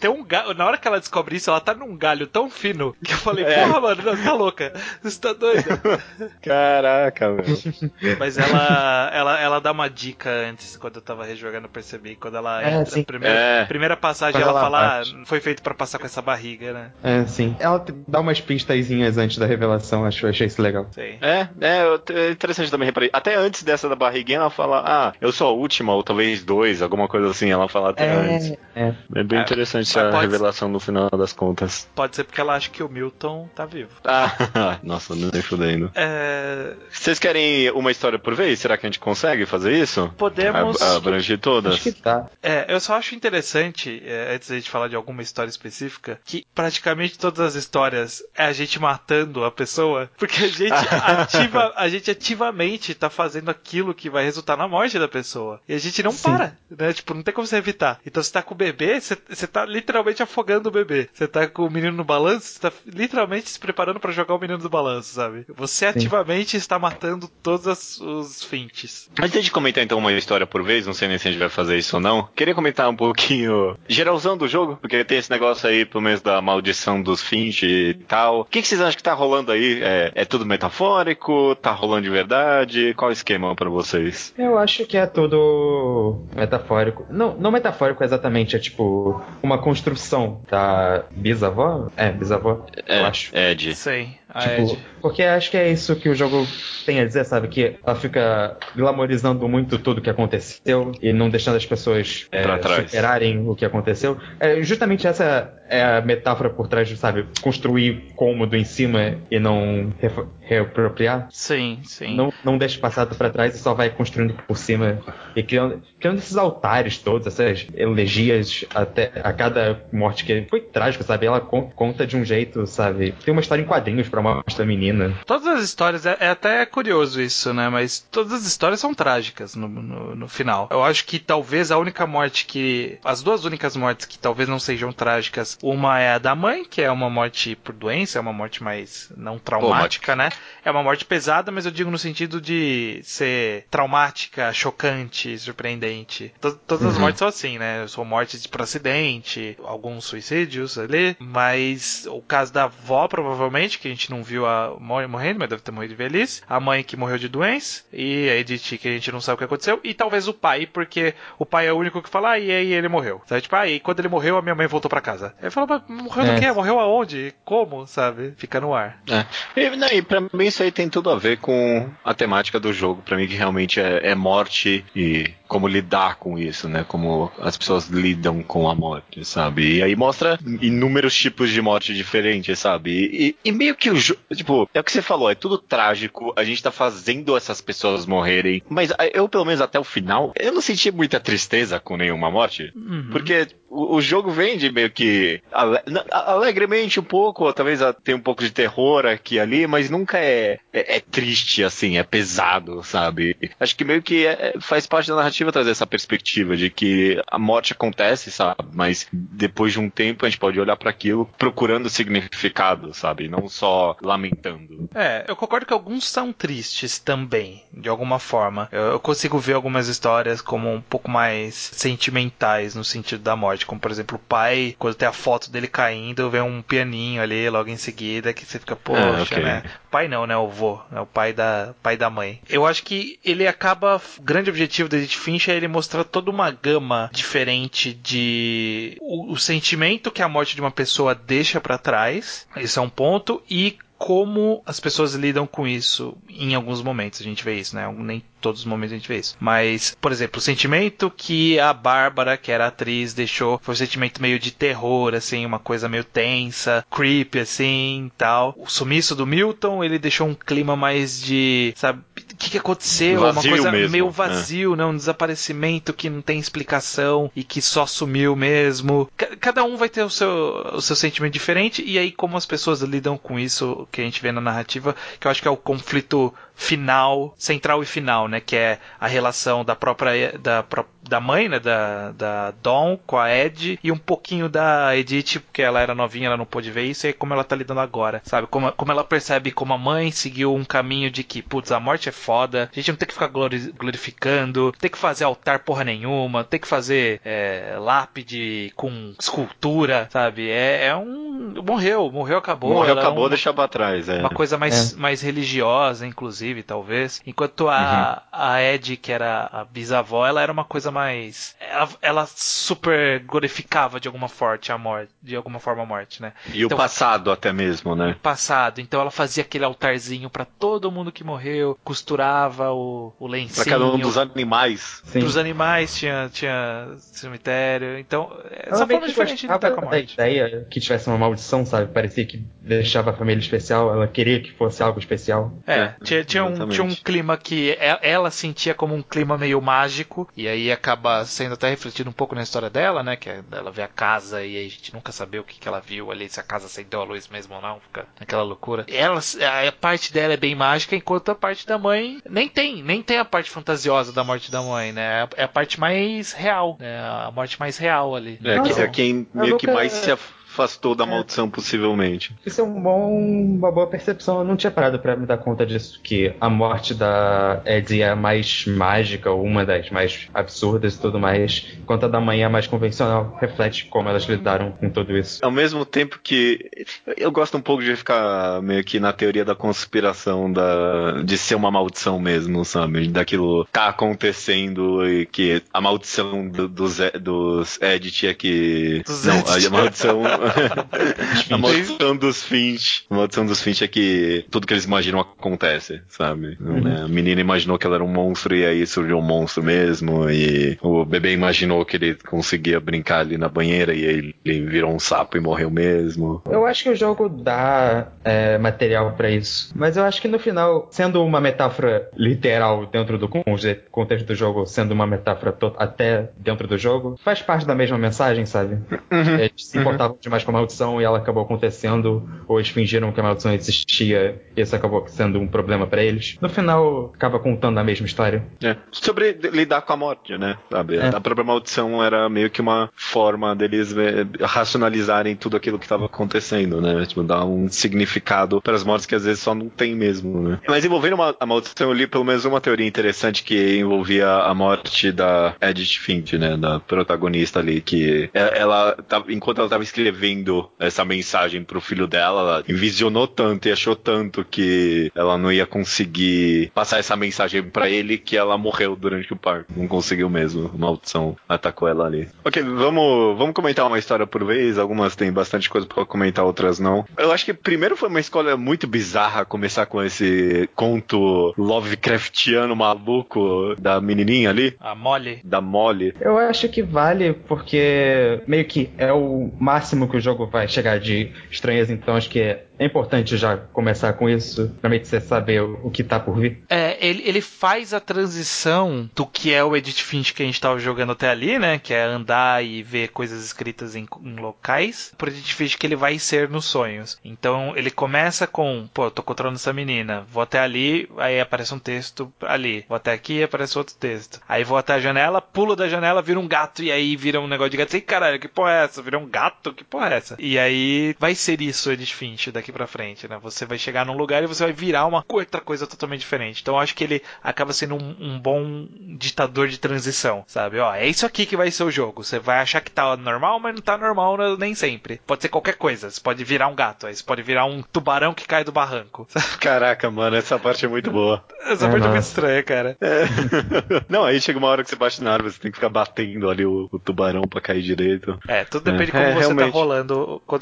tem um galho. Na hora que ela descobre isso, ela tá num galho tão fino que eu falei, É. porra, mano, você tá louca. Você tá doida. Caraca, meu. Mas ela, ela, ela dá uma dica antes, quando eu tava rejogando, eu percebi. Quando ela É, entra, sim. primeira, É. primeira passagem, Quando ela, ela fala, ah, foi feito pra passar com essa barriga, né? É, sim. Ela dá umas pistazinhas antes da revelação, acho, achei isso legal. Sei. É, é, é interessante também reparei. Até antes dessa da barriguinha, ela fala, ah, eu sou a última, ou talvez dois, alguma coisa assim, ela fala até antes. é. É bem É, interessante mas a pode- revelação no final das contas. Pode ser porque ela acha que o Milton tá vivo. Ah, nossa, não nem fudendo. É, Vocês querem uma história por vez? Será que a gente consegue fazer isso? podemos. A- abranger todas? Acho que tá. É, eu só acho interessante, é, antes da gente falar de alguma história específica, que praticamente todas as histórias é a gente matando a pessoa, porque a gente ativa, a gente ativamente tá fazendo aquilo que vai resultar na morte da pessoa. E a gente não Sim. para, né? Tipo, não tem como você evitar. Então você tá com o bebê, você, você tá literalmente afogando o bebê. Você tá com o menino no balanço, você tá literalmente se preparando pra jogar o menino do balanço, sabe? Você ativamente está matando todos as- os fintes. Antes de comentar então uma história por vez, não sei nem se a gente vai fazer isso ou não, queria comentar um pouquinho geralzão do jogo, porque tem esse negócio aí, pelo menos da maldição dos Finch e tal. O que, que vocês acham que tá rolando aí? É, é tudo metafórico? Tá rolando de verdade? Qual o esquema pra vocês? Eu acho que é tudo metafórico. Não, não metafórico exatamente, é tipo uma construção da bisavó? É, bisavó, É, eu acho. Ed. Sei, a Tipo, Ed. porque acho que é isso que o jogo tem a dizer, sabe? Que ela fica glamorizando muito tudo que aconteceu e não deixando as pessoas é, superarem o que aconteceu. É, justamente essa é a metáfora por trás de, sabe, construir cômodo em cima e não reapropriar. Sim, sim. Não, não deixa o passado pra trás e só vai construindo por cima e criando, criando esses altares todos, essas elegias até a cada morte que foi trágico, sabe? Ela con- conta de um jeito, sabe? Tem uma história em quadrinhos pra mostrar a menina. Todas as histórias, é, é até curioso isso, né? Mas todas as histórias são trágicas no, no, no final. Eu acho que talvez a única morte que. As duas únicas mortes que talvez não sejam trágicas, uma é a da mãe, que é uma morte por doença, é uma morte mais não traumática, né? É uma morte pesada, mas eu digo no sentido de ser traumática, chocante, surpreendente. To- todas as Uhum. mortes são assim, né? São mortes por acidente, alguns suicídios ali, mas o caso da avó, provavelmente, que a gente não viu a mor- morrendo, mas deve ter morrido de velhice. A mãe que morreu de doença, e a Edith, que a gente não sabe o que aconteceu, e talvez o pai, porque o pai é o único que fala, ah, e aí ele morreu. Sabe? Tipo, ah, e quando ele morreu, a minha mãe voltou pra casa. Fala, mas morreu do É. quê? Morreu aonde? Como? Sabe? Fica no ar. É. E, não, e pra mim isso aí tem tudo a ver com a temática do jogo. Pra mim que realmente é, é morte e como lidar com isso, né? Como as pessoas lidam com a morte, sabe? E aí mostra inúmeros tipos de morte diferentes, sabe? E, e meio que o jogo, tipo, é o que você falou, é tudo trágico, a gente tá fazendo essas pessoas morrerem, mas eu pelo menos até o final, eu não senti muita tristeza com nenhuma morte, Uhum. porque o, o jogo vende meio que ale- alegremente um pouco, ou talvez tem um pouco de terror aqui e ali, mas nunca é, é, é triste assim, é pesado, sabe? Acho que meio que é- faz parte da narrativa trazer essa perspectiva de que a morte acontece, sabe? Mas depois de um tempo a gente pode olhar para aquilo procurando significado, sabe? Não só lamentando. É, eu concordo que alguns são tristes também, de alguma forma. Eu, eu consigo ver algumas histórias como um pouco mais sentimentais no sentido da morte, como por exemplo o pai, quando tem a foto dele caindo, vê um pianinho ali logo em seguida que você fica, poxa, Ah, ok. né? Pai não, né? O vô, né? O pai da, pai da mãe. Eu acho que ele acaba. O grande objetivo da Edith Finch é ele mostrar toda uma gama diferente de. O, o sentimento que a morte de uma pessoa deixa pra trás. Esse é um ponto. E como as pessoas lidam com isso em alguns momentos a gente vê isso, né? Nem todos os momentos a gente vê isso. Mas, por exemplo, o sentimento que a Bárbara, que era atriz, deixou foi um sentimento meio de terror, assim, uma coisa meio tensa, creepy, assim, tal. O sumiço do Milton, ele deixou um clima mais de, sabe, que, que aconteceu? uma Vazio coisa mesmo, meio é. vazio, né? Um desaparecimento que não tem explicação e que só sumiu mesmo. Ca- Cada um vai ter o seu, o seu sentimento diferente e aí como as pessoas lidam com isso que a gente vê na narrativa, que eu acho que é o conflito final, central e final, né? Que é a relação da própria da, da mãe, né? Da, da Dawn com a Ed e um pouquinho da Edith, porque ela era novinha, ela não pôde ver isso, e como ela tá lidando agora, sabe? Como, como ela percebe como a mãe seguiu um caminho de que, putz, a morte é foda, a gente não tem que ficar glorificando, tem que fazer altar porra nenhuma, tem que fazer é, lápide com escultura, sabe? É, é um. Morreu, morreu, acabou. Morreu, acabou, é um, deixar pra trás. É. Uma coisa mais, é. mais religiosa, inclusive, talvez. Enquanto a, uhum. a Ed, que era a bisavó, ela era uma coisa mais. Ela, ela super glorificava de alguma forte a morte, de alguma forma a morte, né? E então, o passado até mesmo, né? O passado. Então ela fazia aquele altarzinho para todo mundo que morreu, costurava o, o lencinho. Pra cada um dos animais. Sim. Dos animais tinha, tinha cemitério. Então, essa forma diferente de lidar com a morte. A ideia que tivesse uma maldição, sabe? Parecia que deixava a família especial, ela queria que fosse algo especial. É, é tinha, tinha, um, tinha um clima que ela sentia como um clima meio mágico, e aí acaba sendo até refletido um pouco na história dela, né? Que é, ela vê a casa e a gente nunca sabe o que, que ela viu ali, se a casa acendeu a luz mesmo ou não, fica naquela loucura. Ela, a parte dela é bem mágica, enquanto a parte da mãe nem tem, nem tem a parte fantasiosa da morte da mãe, né? É a parte mais real, né? A morte mais real ali. É, que é quem meio que mais se afastou da é. maldição, possivelmente. Isso é um bom, uma boa percepção. Eu não tinha parado para me dar conta disso, que a morte da Eddie é a mais mágica, ou uma das mais absurdas e tudo mais, enquanto a da mãe é a mais convencional. Reflete como elas lidaram com tudo isso. Ao mesmo tempo que eu gosto um pouco de ficar meio que na teoria da conspiração da, de ser uma maldição mesmo, sabe? Daquilo tá acontecendo e que a maldição do, dos, dos Edit é que. Dos não, a maldição a maldição dos Finch. A maldição dos Finch é que tudo que eles imaginam acontece, sabe? Uhum. Né? A menina imaginou que ela era um monstro e aí surgiu um monstro mesmo. E o bebê imaginou que ele conseguia brincar ali na banheira e aí ele virou um sapo e morreu mesmo. Eu acho que o jogo dá é, material para isso. Mas eu acho que no final, sendo uma metáfora literal dentro do contexto do jogo, sendo uma metáfora até dentro do jogo, faz parte da mesma mensagem, sabe? Uhum. É, se importavam de mais com a maldição e ela acabou acontecendo, ou eles fingiram que a maldição existia e isso acabou sendo um problema para eles. No final, acaba contando a mesma história. É. Sobre lidar com a morte, né? Sabe? É. A própria maldição era meio que uma forma deles é, racionalizarem tudo aquilo que estava acontecendo, né? Tipo, dar um significado para as mortes que às vezes só não tem mesmo, né? Mas envolvendo uma, a maldição, eu li pelo menos uma teoria interessante que envolvia a morte da Edith Finch, né? Da protagonista ali, que ela, ela enquanto ela estava escrevendo escrevendo essa mensagem pro filho dela, ela envisionou tanto e achou tanto que ela não ia conseguir passar essa mensagem para ele que ela morreu durante o parto. Não conseguiu mesmo. A maldição atacou ela ali. Ok, vamos, vamos comentar uma história por vez. Algumas tem bastante coisa para comentar, outras não. Eu acho que primeiro foi uma escolha muito bizarra começar com esse conto Lovecraftiano maluco da menininha ali. A Molly. Da Molly. Eu acho que vale porque meio que é o máximo que o jogo vai chegar de estranheza, então acho que é é importante já começar com isso, pra você saber o, que tá por vir. É, ele, ele faz a transição do que é o Edit Finch que a gente tava jogando até ali, né? Que é andar e ver coisas escritas em, em locais, pro Edit Finch que ele vai ser nos sonhos. Então ele começa com, pô, eu tô controlando essa menina, vou até ali, aí aparece um texto ali, vou até aqui, aparece outro texto. Aí vou até a janela, pulo da janela, vira um gato, e aí vira um negócio de gato. E caralho, que porra é essa? Vira um gato? Que porra é essa? E aí vai ser isso o Edit Finch daqui para frente, né? Você vai chegar num lugar e você vai virar uma outra coisa totalmente diferente. Então eu acho que ele acaba sendo um, um, bom ditador de transição, sabe? Ó, é isso aqui que vai ser o jogo. Você vai achar que tá normal, mas não tá normal né? nem sempre. Pode ser qualquer coisa. Você pode virar um gato, aí você pode virar um tubarão que cai do barranco. Caraca, mano, essa parte é muito boa. Essa é, parte nossa. é muito estranha, cara. É. Não, aí chega uma hora que você bate na árvore, você tem que ficar batendo ali o, o tubarão para cair direito. É, tudo depende de como é, você tá realmente. tá rolando,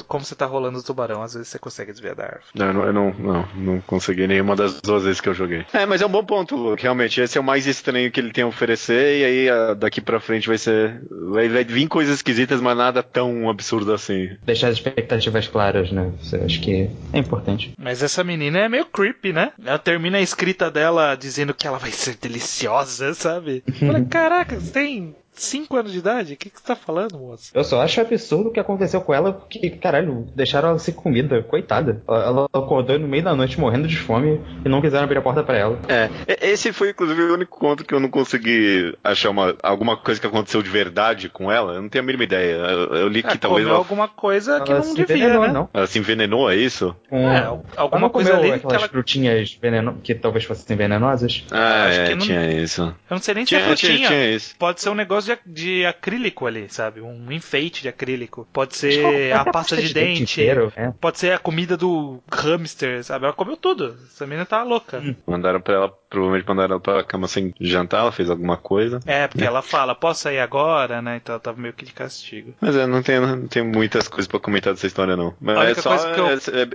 como você tá rolando o tubarão. Às vezes você consegue desviar da árvore. Não, eu não, não, não consegui nenhuma das duas vezes que eu joguei. É, mas é um bom ponto, Luke. Realmente, esse é o mais estranho que ele tem a oferecer, e aí daqui pra frente vai ser. Vai, vai vir coisas esquisitas, mas nada tão absurdo assim. Deixar as expectativas claras, né? Acho que é importante. Mas essa menina é meio creepy, né? Ela termina a escrita dela dizendo que ela vai ser deliciosa, sabe? Fala, caraca, você tem 5 anos de idade? O que, que você tá falando, moço? Eu só acho absurdo o que aconteceu com ela, porque, caralho, deixaram ela sem comida, coitada. Ela, acordou no meio da noite morrendo de fome e não quiseram abrir a porta pra ela. É, esse foi inclusive o único conto que eu não consegui achar uma, alguma coisa que aconteceu de verdade com ela. Eu não tenho a mínima ideia. Eu, eu li que Ah, talvez ela, alguma coisa que ela não se devia, envenenou, né? não. ela se envenenou, é isso? É, alguma coisa ali que aquelas ela... frutinhas veneno... que talvez fossem venenosas? Ah, acho é, que não- tinha isso. Eu não sei nem se Tinha, é frutinha. tinha, tinha isso. Pode ser um negócio de, de acrílico ali, sabe? Um enfeite de acrílico. Pode ser a pasta de dente. inteiro, é. Pode ser a comida do hamster, sabe? Ela comeu tudo. Essa menina tá louca. Mandaram pra ela, provavelmente mandaram ela pra cama sem jantar, ela fez alguma coisa. É, porque ela fala, posso sair agora, né? Então ela tava meio que de castigo. Mas eu não tenho, não tenho muitas coisas pra comentar dessa história, não. Mas A é só. que eu-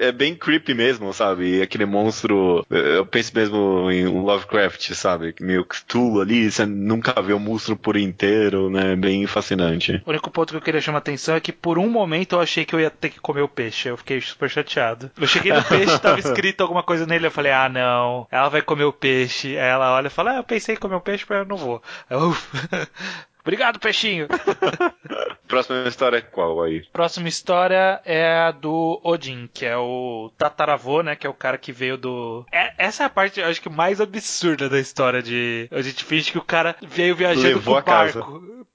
É, é bem creepy mesmo, sabe? E aquele monstro. Eu penso mesmo em Lovecraft, sabe? Meio Cthulhu ali, você nunca vê o monstro por inteiro, né? Bem fascinante. O único ponto que eu queria chamar atenção é que por um momento eu achei que eu ia ter que comer o peixe. Eu fiquei super chateado. Eu cheguei no peixe, tava escrito alguma coisa nele. Eu falei, ah, não. Ela vai comer o peixe. Aí ela olha e fala, ah, eu pensei em comer o peixe, mas eu não vou. Eu. Obrigado, peixinho. Próxima história é qual aí? Próxima história é a do Odin, que é o tataravô, né? Que é o cara que veio do. É- essa é a parte, eu acho que mais absurda da história de. A gente finge que o cara veio viajando Levou com casa.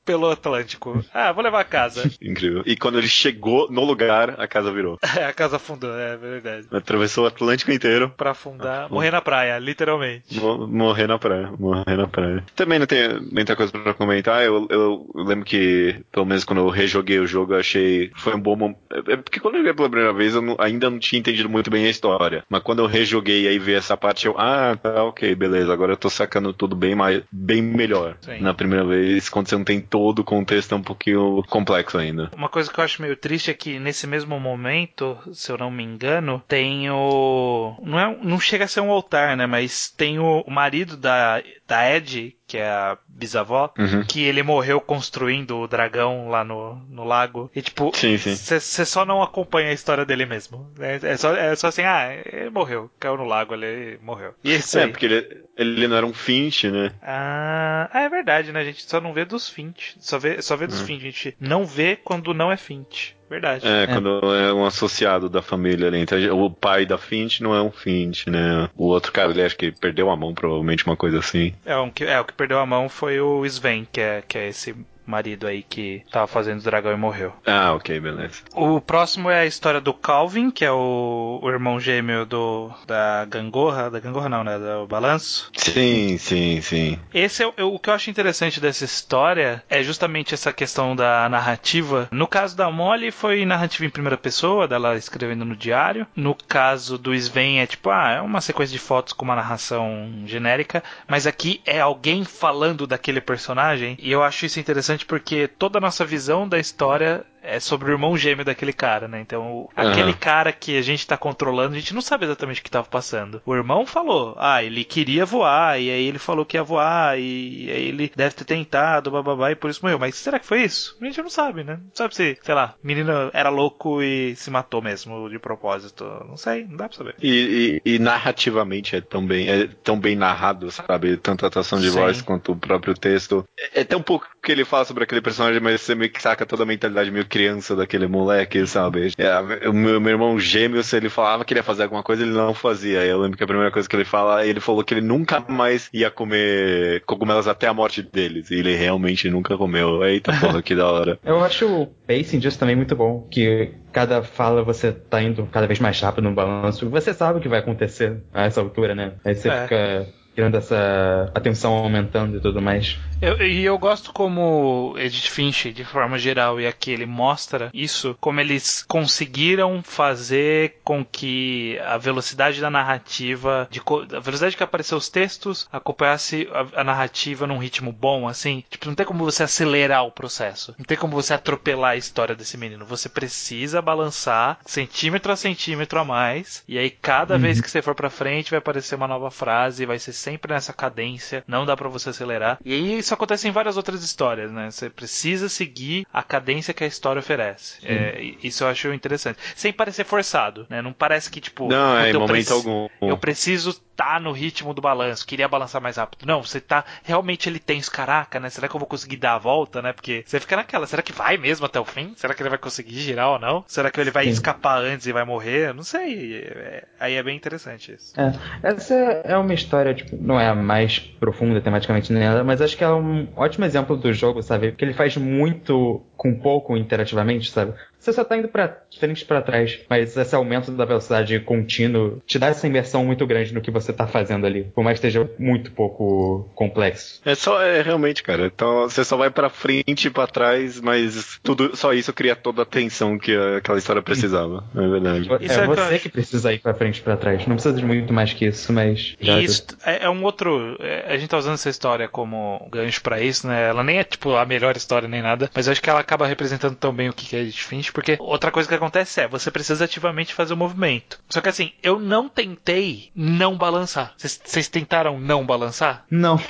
Pelo Atlântico. Ah, vou levar a casa. Incrível. E quando ele chegou no lugar, a casa virou. É, a casa afundou, é verdade. Atravessou o Atlântico inteiro. Pra afundar, morrer na praia, literalmente. Mo- Morrer na praia, morrer na praia. Também não tem muita coisa pra comentar. Eu, eu lembro que, pelo menos quando eu rejoguei o jogo, eu achei. Foi um bom momento. É porque quando eu joguei pela primeira vez, eu não- ainda não tinha entendido muito bem a história. Mas quando eu rejoguei e aí vi essa parte, eu. Ah, tá, ok, beleza. Agora eu tô sacando tudo bem, mais, bem melhor. Sim. Na primeira vez, quando você não tem todo o contexto, é um pouquinho complexo ainda. Uma coisa que eu acho meio triste é que nesse mesmo momento, se eu não me engano, tem o. Não, é, não chega a ser um altar, né? Mas tem o, o marido da, da Ed, que é a bisavó, Uhum. que ele morreu construindo o dragão lá no, no lago. E tipo, você só não acompanha a história dele mesmo. É, é só, é só assim, ah, ele morreu. Caiu no lago ali e morreu. E isso É, aí. porque ele, ele não era um Finch, né? Ah, é verdade, né? A gente só não vê dos Finch. Só vê, só vê dos Hum. Finch. A gente não vê quando não é Finch. Verdade. É, quando é um associado da família ali. Então, o pai da Finch não é um Finch, né? O outro cara, ele acho que perdeu a mão, provavelmente, uma coisa assim. É, um que, é, o que perdeu a mão foi o Sven, que é, que é esse marido aí que tava fazendo o dragão e morreu. Ah, ok, beleza. O próximo é a história do Calvin, que é o, o irmão gêmeo do da Gangorra, da Gangorra não, né, do Balanço. Sim, sim, sim. Esse é o, o que eu acho interessante dessa história é justamente essa questão da narrativa. No caso da Molly foi narrativa em primeira pessoa, dela escrevendo no diário. No caso do Sven é tipo, ah, é uma sequência de fotos com uma narração genérica, mas aqui é alguém falando daquele personagem e eu acho isso interessante porque toda a nossa visão da história é sobre o irmão gêmeo daquele cara, né? Então, aquele cara que a gente tá controlando, a gente não sabe exatamente o que tava passando. O irmão falou, ah, ele queria voar, e aí ele falou que ia voar, e aí ele deve ter tentado, bababá, e por isso morreu. Mas será que foi isso? A gente não sabe, né? Não sabe se, sei lá, o menino era louco e se matou mesmo de propósito. Não sei, não dá pra saber. E, e- e narrativamente é tão bem, é tão bem narrado, sabe? Tanto a atuação de Sim. voz quanto o próprio texto. É, é tão pouco que ele fala sobre aquele personagem, mas você meio que saca toda a mentalidade meio criança daquele moleque, sabe? É, o meu, meu irmão gêmeo, se ele falava que ele ia fazer alguma coisa, ele não fazia. Eu lembro que a primeira coisa que ele fala, ele falou que ele nunca mais ia comer cogumelos até a morte deles. E ele realmente nunca comeu. Eita porra, que da hora. Eu acho o pacing disso também muito bom, que cada fala você tá indo cada vez mais rápido no balanço. Você sabe o que vai acontecer a essa altura, né? Aí você É. fica criando essa atenção aumentando e tudo mais. Eu- e eu gosto como Edith Finch, de forma geral, e aqui ele mostra isso, como eles conseguiram fazer com que a velocidade da narrativa, de, a velocidade que apareceu os textos, acompanhasse a, a narrativa num ritmo bom, assim. Tipo, não tem como você acelerar o processo. Não tem como você atropelar a história desse menino. Você precisa balançar centímetro a centímetro a mais, e aí cada vez que você for pra frente vai aparecer uma nova frase, vai ser sempre nessa cadência, não dá para você acelerar. E aí isso acontece em várias outras histórias, né? Você precisa seguir a cadência que a história oferece. É, isso eu acho interessante. Sem parecer forçado, né? Não parece que, tipo, Não, é, em eu, preci- algum. eu preciso estar no ritmo do balanço, queria balançar mais rápido. Não, você tá. Realmente ele tem isso, caraca, né? Será que eu vou conseguir dar a volta, né? Porque você fica naquela, será que vai mesmo até o fim? Será que ele vai conseguir girar ou não? Será que ele vai Sim. escapar antes e vai morrer? Eu Não sei. É- Aí é bem interessante isso. É, essa é uma história, tipo, não é mais profunda tematicamente nela, mas acho que é um ótimo exemplo do jogo, sabe? Porque ele faz muito com pouco interativamente, sabe? Você só tá indo pra frente e pra trás, mas esse aumento da velocidade contínuo te dá essa imersão muito grande no que você tá fazendo ali, por mais que esteja muito pouco complexo. É só, é realmente, cara. Então você só vai pra frente e pra trás, mas tudo, só isso cria toda a tensão que a- aquela história precisava. É verdade. Isso é é você que precisa ir pra frente e pra trás. Não precisa de muito mais que isso, mas. já isso é, é um outro. é, a gente tá usando essa história como gancho pra isso, né? Ela nem é tipo a melhor história nem nada, mas eu acho que ela acaba representando tão bem o que é Edith Finch, porque outra coisa que acontece é você precisa ativamente fazer o movimento. Só que assim, eu não tentei não balançar. Vocês tentaram não balançar? Não.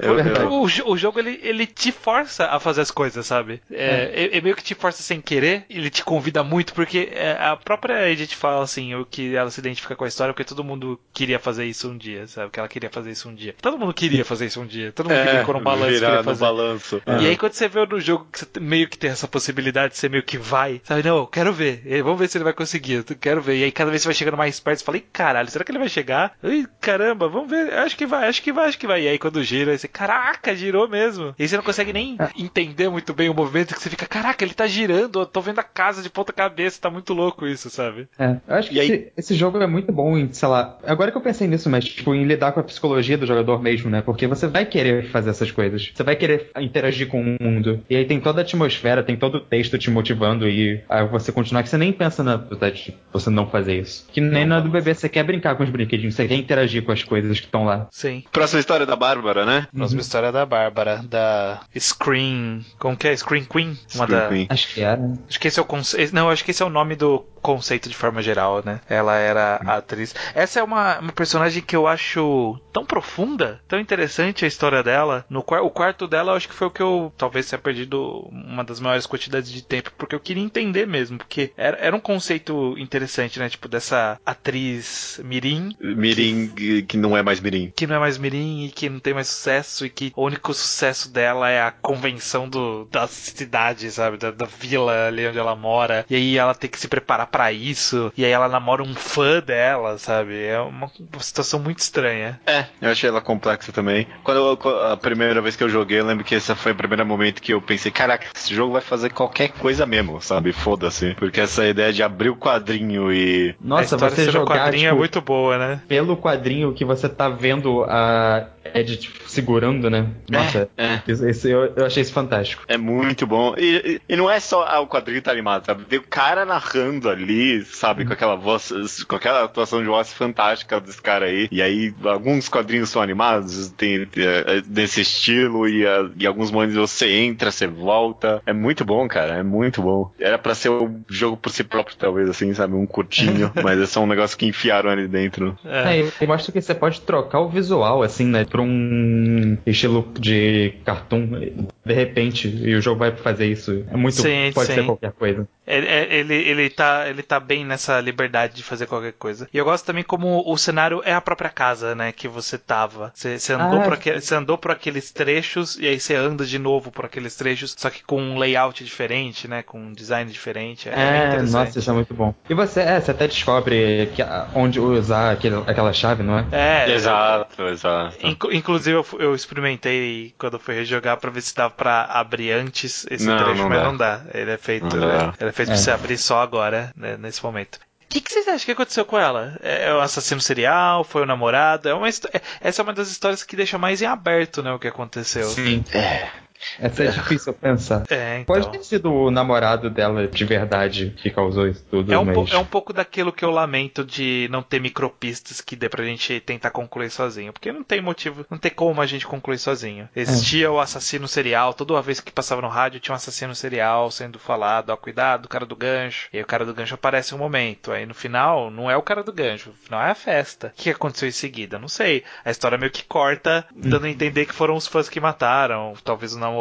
Eu- verdade. eu- O, o jogo ele, ele te força a fazer as coisas, sabe? É, é- é meio que te força sem querer, ele te convida muito, porque é, a própria Edith fala assim, o que ela se identifica com a história, porque todo mundo queria fazer isso um dia, sabe? Que ela queria fazer isso um dia. Todo mundo queria fazer isso um dia, todo mundo queria É, pôr um balanço, virar queria no fazer. balanço. E aí quando você vê no jogo que você meio que tem essa possibilidade, você meio que vai, sabe? Não, eu quero ver, vamos ver se ele vai conseguir, eu quero ver. E aí cada vez você vai chegando mais perto, você fala, "Ih, caralho, será que ele vai chegar? Ih, caramba, vamos ver, acho que vai, acho que vai, acho que vai. E aí quando gira, aí você, caraca, girou mesmo. E aí você não consegue nem entender muito bem o movimento, que você fica, caraca, ele tá girando, eu tô vendo a casa de ponta cabeça, tá muito louco isso, sabe? É, eu acho que aí- esse, esse jogo é muito bom em, sei lá, agora que eu pensei nisso, mas tipo, em lidar com a psicologia do jogador mesmo, né? Porque você vai querer fazer essas coisas. Você vai querer interagir com o mundo. E aí tem toda a atmosfera, tem todo o texto te motivando e aí você continuar que você nem pensa na vontade de você não fazer isso. Que nem na do bebê, você quer brincar com os brinquedinhos, você quer interagir com as coisas que estão lá. Sim. Próxima história da Bárbara, né? Próxima história é da Bárbara, da Scream. Como que é? Scream Queen? Uma Scream da. Queen. Acho que era. né? Acho que esse é o conceito. Não, acho que esse é o nome do conceito de forma geral, né? Ela era a atriz. Essa é uma, uma personagem que eu acho tão profunda, tão interessante a história dela. No o quarto dela, eu acho que foi o que eu talvez tenha perdido uma das maiores quantidades de tempo, porque eu queria entender mesmo, porque era, era um conceito interessante, né? Tipo, dessa atriz Mirim, Mirim que não é mais Mirim. que não é mais Mirim e que não tem mais sucesso e que o único sucesso dela é a convenção do, da cidade, sabe? Da, da vila ali onde ela mora. E aí ela tem que se preparar pra isso. E aí ela namora um fã dela, sabe? É uma, uma situação muito estranha. É, eu achei ela complexa também. Quando eu- a primeira vez que eu joguei, eu lembro que esse foi o primeiro momento que eu pensei, caraca, esse jogo vai fazer qualquer coisa mesmo, sabe? Foda-se. Porque essa ideia de abrir o quadrinho e. Nossa, você jogar quadrinho é tipo, muito boa, né? pelo quadrinho que você tá vendo a Edith segurando, né? Nossa, É. isso- isso- eu, eu achei isso fantástico. É muito bom. E, e- e não é só ah, o quadrinho tá animado, sabe? Tem o cara narrando ali, sabe? Com aquela voz, com aquela atuação de voz fantástica desse cara aí. E aí, alguns quadrinhos são animados, tem é, é, desse estilo, e, ah, e alguns momentos você entra, você volta. É muito bom, cara. É muito bom. Era pra ser um jogo por si próprio, talvez, assim, sabe? Um curtinho, mas é só um negócio que enfiaram ali dentro. É. É, e mostra que você pode trocar o visual, assim, né? Pra um estilo de cartoon, de repente, e o jogo vai fazer isso. É muito. Sim, pode sim. ser qualquer coisa. Ele, é- ele, ele, tá, ele tá bem nessa liberdade de fazer qualquer coisa. E eu gosto também como o cenário é a própria casa, né? Que você tava. Você, você andou, Ah, por aquele, você andou por aqueles trechos e aí você anda de novo por aqueles trechos, só que com um layout diferente, né? Com um design diferente. É, É, interessante. nossa, isso é muito bom. E você, é, você até descobre que, onde usar aquele, aquela chave, não é? É, Exato, exato. Inc- Inclusive, eu, eu experimentei quando eu fui rejogar pra ver se dava pra abrir antes esse Não, trecho, não mas dá. não dá. Ele é feito, Não dá. ele é É. pra você abrir só agora, né, nesse momento. O que, que vocês acham que aconteceu com ela? É o assassino serial? Foi o namorado? É uma é- essa é uma das histórias que deixa mais em aberto, né, o que aconteceu. Sim. É. Essa é difícil pensar. É, então. Pode ter sido o namorado dela de verdade que causou isso tudo, É um, mas... é um pouco daquilo que eu lamento de não ter micropistas que dê pra gente tentar concluir sozinho. Porque não tem motivo, não tem como a gente concluir sozinho. Existia o assassino serial, toda vez que passava no rádio tinha um assassino serial sendo falado, ó, cuidado, o cara do gancho. E aí o cara do gancho aparece um momento. Aí no final, não é o cara do gancho, no final é a festa. O que aconteceu em seguida? Não sei. A história meio que corta, dando a entender que foram os fãs que mataram, talvez o namorado,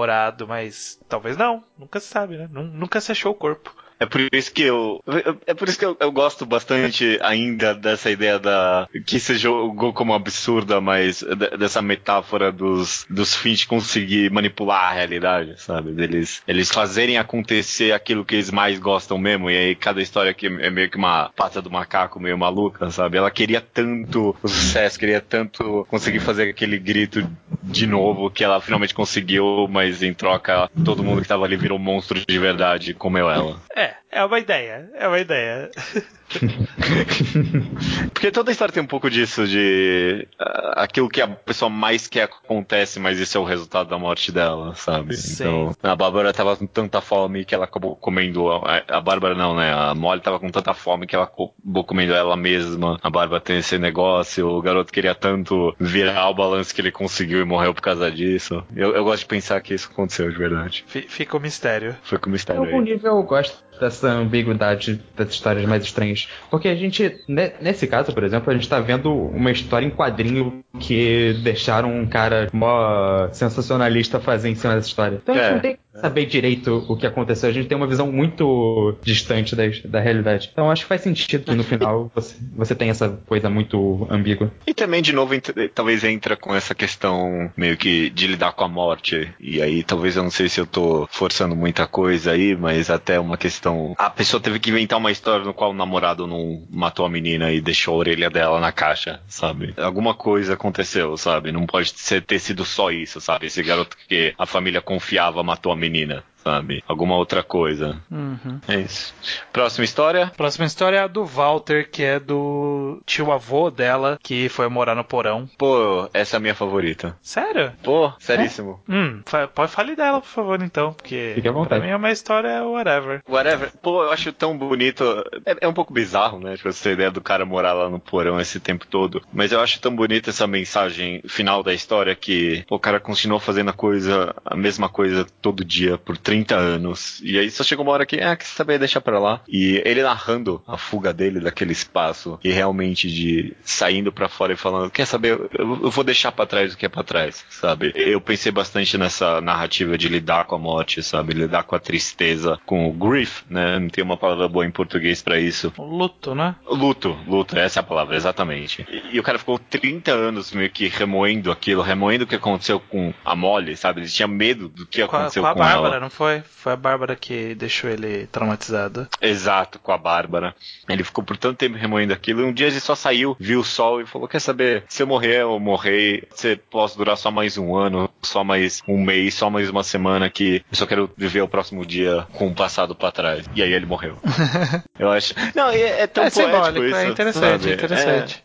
mas talvez não. Nunca se sabe, né? Nun- Nunca se achou o corpo. É por isso que eu. É por isso que eu, eu gosto bastante ainda dessa ideia da. Que se jogou como absurda, mas de- dessa metáfora dos, dos fins conseguir manipular a realidade, sabe? Deles eles fazerem acontecer aquilo que eles mais gostam mesmo. E aí cada história aqui é meio que uma pata do macaco meio maluca, sabe? Ela queria tanto o sucesso, queria tanto conseguir fazer aquele grito de novo que ela finalmente conseguiu, mas em troca todo mundo que tava ali virou monstro de verdade e comeu ela. É, é uma ideia, é uma ideia. Porque toda história tem um pouco disso, de ah, aquilo que a pessoa mais quer acontece, mas isso é o resultado da morte dela, sabe? Sim. Então, a Bárbara tava com tanta fome que ela acabou comendo. A, a Bárbara não, né? A Molly tava com tanta fome que ela acabou comendo ela mesma. A Bárbara tem esse negócio, o garoto queria tanto virar o balanço que ele conseguiu e morreu por causa disso. Eu, eu gosto de pensar que isso aconteceu de verdade. Fi- Fica o mistério. Foi com o Em mistério algum aí. nível eu gosto dessa ambiguidade das histórias mais estranhas. Porque a gente, ne- nesse caso, por exemplo, a gente tá vendo uma história em quadrinho que deixaram um cara mó sensacionalista fazer em cima dessa história. Então a gente É. não tem que saber direito o que aconteceu, a gente tem uma visão muito distante da, da realidade. Então acho que faz sentido que no final você, você tenha essa coisa muito ambígua. E também, de novo, talvez entra com essa questão meio que de lidar com a morte. E aí, talvez eu não sei se eu tô forçando muita coisa aí, mas até uma questão. A pessoa teve que inventar uma história no qual o namorado não matou a menina e deixou a orelha dela na caixa, sabe? Alguma coisa aconteceu, sabe? Não pode ser, ter sido só isso, sabe? Esse garoto que a família confiava matou a menina. Sabe? Alguma outra coisa. Uhum. É isso. Próxima história. Próxima história é a do Walter, que é do tio avô dela, que foi morar no porão. Pô, essa é a minha favorita. Sério? Pô, seríssimo. Hum, fa- pode fale dela, por favor, então, porque Fique à vontade. pra mim é uma história whatever. Whatever. Pô, eu acho tão bonito. É, é um pouco bizarro, né? Tipo, essa ideia do cara morar lá no porão esse tempo todo. Mas eu acho tão bonita essa mensagem final da história que pô, o cara continuou fazendo a coisa, a mesma coisa todo dia por 30 anos. E aí só chegou uma hora que, ah, quer saber, deixa pra lá. E ele narrando a fuga dele daquele espaço e realmente de saindo pra fora e falando, quer saber, eu, eu vou deixar pra trás o que é pra trás, sabe? Eu pensei bastante nessa narrativa de lidar com a morte, sabe? Lidar com a tristeza, com o grief, né? Não tem uma palavra boa em português pra isso. Luto, né? Luto, luto, essa é a palavra, exatamente. E, e o cara ficou 30 anos meio que remoendo aquilo, remoendo o que aconteceu com a Molly, sabe? Ele tinha medo do que Com a, aconteceu com a Bárbara, ela. não foi? Foi a Bárbara que deixou ele traumatizado. Exato, com a Bárbara. Ele ficou por tanto tempo remoendo aquilo, e um dia ele só saiu, viu o sol e falou: Quer saber? Se eu morrer, eu morrer. Se posso durar só mais um ano, só mais um mês, só mais uma semana que eu só quero viver o próximo dia com o passado pra trás. E aí ele morreu. eu acho. Não, é, é tão é poético simbólico, isso. é interessante, sabe? é interessante. É,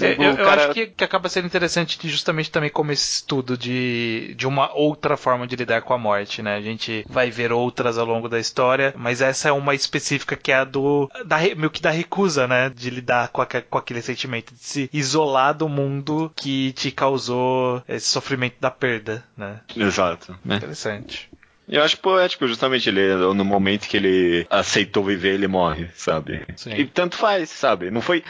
Eu, eu- o eu cara- acho que, que acaba sendo interessante justamente também como esse estudo de, de uma outra forma de lidar com a morte, né? A gente vai ver outras ao longo da história, mas essa é uma específica que é a do da, meio que da recusa, né? De lidar com, aque- com aquele sentimento, de se isolar do mundo que te causou esse sofrimento da perda, né? Exato. né? Interessante. Eu acho poético, justamente, ele, no momento que ele aceitou viver, ele morre, sabe? Sim. E tanto faz, sabe? Não foi,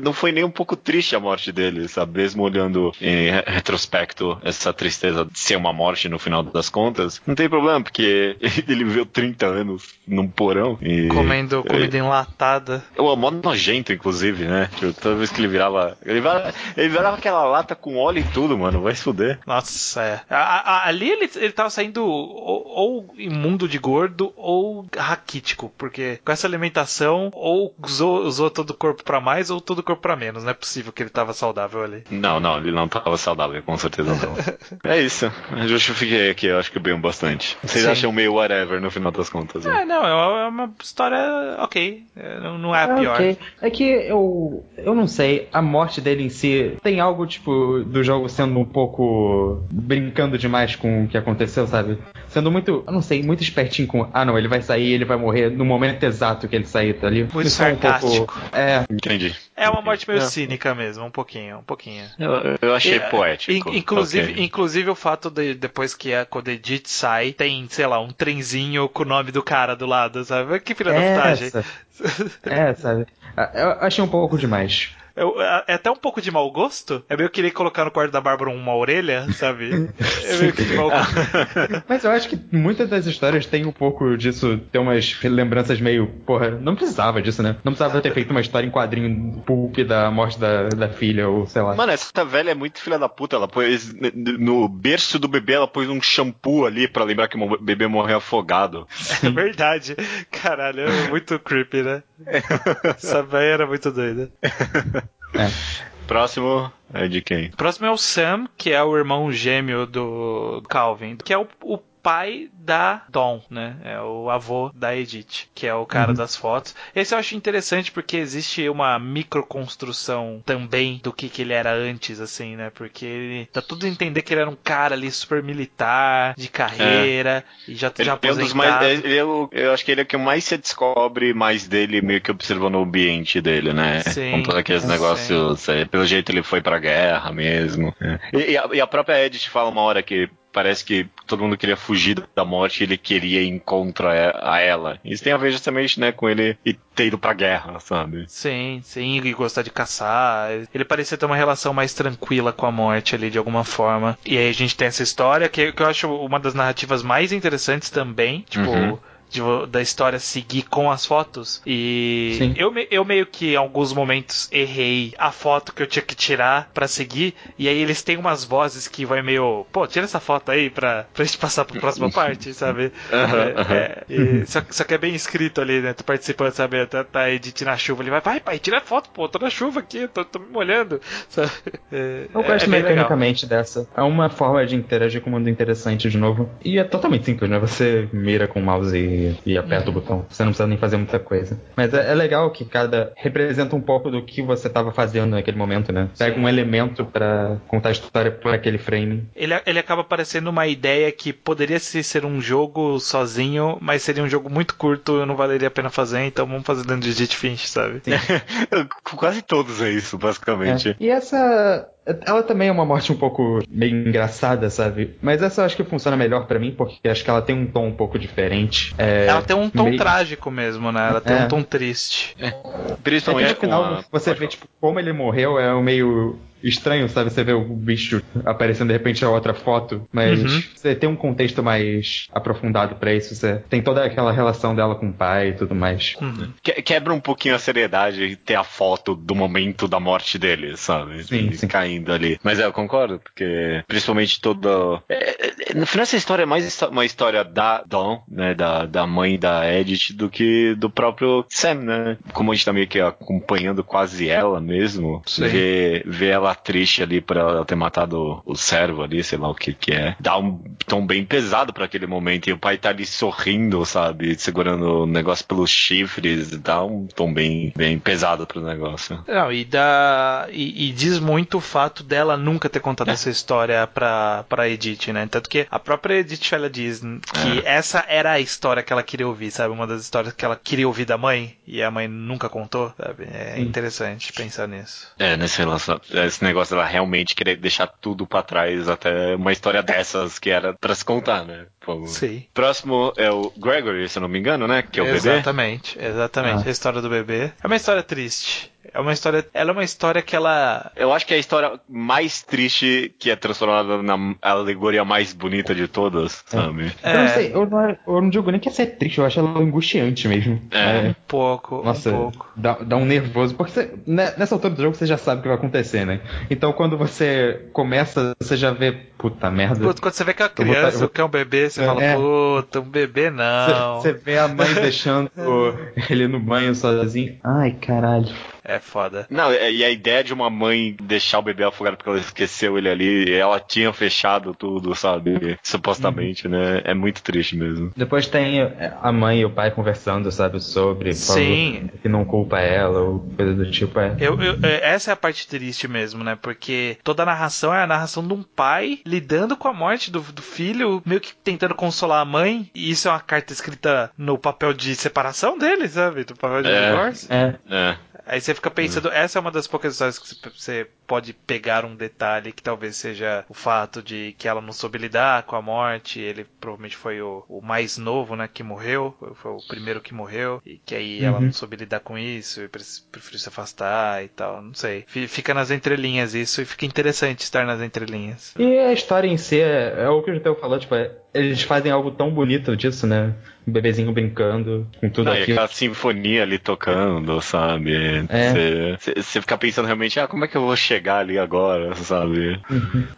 não foi nem um pouco triste a morte dele, sabe? Mesmo olhando em re- retrospecto essa tristeza de ser uma morte no final das contas, não tem problema, porque ele viveu 30 anos num porão e... Comendo comida enlatada. O mó nojento, inclusive, né? Tipo, toda vez que ele virava. Ele virava, ele virava aquela lata com óleo e tudo, mano. Vai se fuder. Nossa, é. A- a- ali ele, ele tava saindo ou, ou imundo de gordo ou raquítico, porque com essa alimentação ou usou, usou todo o corpo para mais ou todo o corpo para menos. Não é possível que ele tava saudável ali. Não, não, ele não tava saudável, com certeza não. é isso. Eu justifiquei aqui, eu acho que bem bastante. Vocês Sim. acham meio whatever no final das contas? né? É, não, é uma, história ok. É, Não, não é a É, pior. ok. É que eu. Eu não sei, a morte dele em si tem algo, tipo, do jogo sendo um pouco. brincando demais com o que aconteceu, sabe? Sendo muito, eu não sei, muito espertinho com. Ah, não, ele vai sair, ele vai morrer no momento exato que ele sair, tá ali. Muito Isso é um pouco- sarcástico. É, Entendi. É uma morte meio É. cínica mesmo, um pouquinho, um pouquinho. Eu, eu achei É, poético. in- inclusive, Ok. inclusive o fato de depois que a Edith sai, tem, sei lá, um trenzinho com o nome do cara do lado, sabe? Que filha da é putagem. essa. É, sabe? Eu achei um pouco demais. Eu- é é até um pouco de mau gosto. É meio querer colocar no quarto da Bárbara uma orelha, sabe? É meio que de mau gosto. Mas eu acho que muitas das histórias têm um pouco disso, tem umas lembranças meio. Porra, não precisava disso, né? Não precisava ter feito uma história em quadrinho pulp da morte da, da filha, ou sei lá. Mano, essa velha é muito filha da puta. Ela pôs no berço do bebê, ela pôs um shampoo ali pra lembrar que o bebê morreu afogado. É verdade. Caralho, é muito creepy, né? Essa véia era muito doida. É. Próximo é de quem? Próximo é o Sam, que é o irmão gêmeo do Calvin, que é o, o pai da Dawn, né? É o avô da Edith, que é o cara das fotos. Esse eu acho interessante porque existe uma microconstrução também do que, que ele era antes, assim, né? Porque ele dá tudo a entender que ele era um cara ali super militar, de carreira, e já, Ele já é um aposentado. mais, ele é o- eu acho que ele é o que mais se descobre mais dele, meio que observando o ambiente dele, né? Sim, Com todos aqueles negócios. é, pelo jeito ele foi pra guerra mesmo. é. E, e a, e a própria Edith fala uma hora que parece que todo mundo queria fugir da morte e ele queria ir contra e- a ela. Isso tem a ver justamente, né, com ele ter ido pra guerra, sabe? Sim, sim, e gostar de caçar. Ele parecia ter uma relação mais tranquila com a morte ali, de alguma forma. E aí a gente tem essa história, que, que eu acho uma das narrativas mais interessantes também. Tipo. Uhum. De da história seguir com as fotos. E Sim. eu, eu meio que em alguns momentos errei a foto que eu tinha que tirar pra seguir. E aí eles têm umas vozes que vai meio. Pô, tira essa foto aí pra, pra gente passar pra próxima parte, sabe? Aham, É, aham. é, e só, só que é bem escrito ali, né? Tu participando, sabe? Tá, tá Edith na chuva. Ele vai, vai, pai, tira foto, pô, tô na chuva aqui, tô, tô me molhando. Sabe? É, Eu é- gosto é bem legal. mecanicamente dessa. É uma forma de interagir com o mundo interessante de novo. E é totalmente simples, né? Você mira com o mouse e, e aperta o botão. Você não precisa nem fazer muita coisa. Mas é, é legal que cada representa um pouco do que você estava fazendo naquele momento, né? Pega um elemento pra contar a história por aquele frame. Ele, ele acaba parecendo uma ideia que poderia se- ser um jogo sozinho, mas seria um jogo muito curto, não valeria a pena fazer, então vamos fazer dentro de Edith Finch, sabe? Com Quase todos é isso, basicamente. É. E essa. Ela também é uma morte um pouco meio engraçada, sabe? Mas essa eu acho que funciona melhor pra mim, porque acho que ela tem um tom um pouco diferente. É, Ela tem um tom meio- trágico mesmo, né? Ela tem É. um tom triste. Principalmente Até no final, com a... você pode vê, tipo, como ele morreu é um meio estranho, sabe? Você vê o bicho aparecendo de repente a outra foto, mas Uhum. você tem um contexto mais aprofundado pra isso. Você tem toda aquela relação dela com o pai e tudo mais. Uhum. Que- Quebra um pouquinho a seriedade e ter a foto do momento da morte dele, sabe? Sim, sim. Caindo ali. Mas é, eu concordo, porque principalmente toda. é, é, no final, essa história é mais uma história da Dawn, né? Da, da mãe da Edith, do que do próprio Sam, né? Como a gente tá meio que acompanhando quase ela mesmo, ver, ver ela triste ali por ela ter matado o servo ali, sei lá o que que é. Dá um tom bem pesado pra aquele momento. E o pai tá ali sorrindo, sabe? Segurando o negócio pelos chifres. Dá um tom bem, bem pesado pro negócio. Não, e, dá, e, e diz muito o fato dela nunca ter contado essa história pra, pra Edith, né? Tanto que a própria Edith ela diz que essa era a história que ela queria ouvir, sabe? Uma das histórias que ela queria ouvir da mãe e a mãe nunca contou, sabe? É Sim. interessante pensar nisso. É, nesse relação, esse negócio dela realmente querer deixar tudo pra trás, até uma história dessas que era pra se contar, né? Pô. Sim. Próximo é o Gregory, se eu não me engano, né? Que é o bebê. exatamente, exatamente. Ah. A história do bebê. É uma história triste. É uma história. Ela é uma história que ela. Eu acho que é a história mais triste que é transformada na alegoria mais bonita de todas, sabe? Eu não sei, eu não, eu não digo nem que essa é triste, eu acho ela angustiante mesmo. É. Um pouco, Nossa, um pouco. dá, dá um nervoso, porque você- né, nessa altura do jogo você já sabe o que vai acontecer, né? Então quando você começa, você já vê, puta merda. Putz, Quando você vê que é uma criança eu ou que é um bebê, você É. fala, puta, um bebê não. Você, você vê a mãe deixando ele no banho sozinho. Ai, caralho. É foda. Não, é- e a ideia de uma mãe deixar o bebê afogado porque ela esqueceu ele ali, e ela tinha fechado tudo, sabe? Supostamente, né? É muito triste mesmo. Depois tem é, a mãe e o pai conversando, sabe, sobre. Sim. Que não culpa ela, ou coisa do tipo. É. Eu, eu- é, essa é a parte triste mesmo, né? Porque toda a narração é a narração de um pai lidando com a morte do, do filho, meio que tentando consolar a mãe. E isso é uma carta escrita no papel de separação dele, sabe? Do papel de É. divórcio. É. É. Aí você fica pensando, essa é uma das poucas histórias que você pode pegar um detalhe que talvez seja o fato de que ela não soube lidar com a morte. Ele provavelmente foi o, o mais novo, né, que morreu, foi o primeiro que morreu, e que aí ela Uhum. não soube lidar com isso e pre- preferiu se afastar e tal. Não sei. Fi- Fica nas entrelinhas isso e fica interessante estar nas entrelinhas. E a história em si é, é o que o Juteu falou, tipo, é- eles fazem algo tão bonito disso, né? Um bebezinho brincando com tudo Não, e aquilo. aquela sinfonia ali tocando, sabe? É. Você fica pensando realmente, ah, como é que eu vou chegar ali agora, sabe?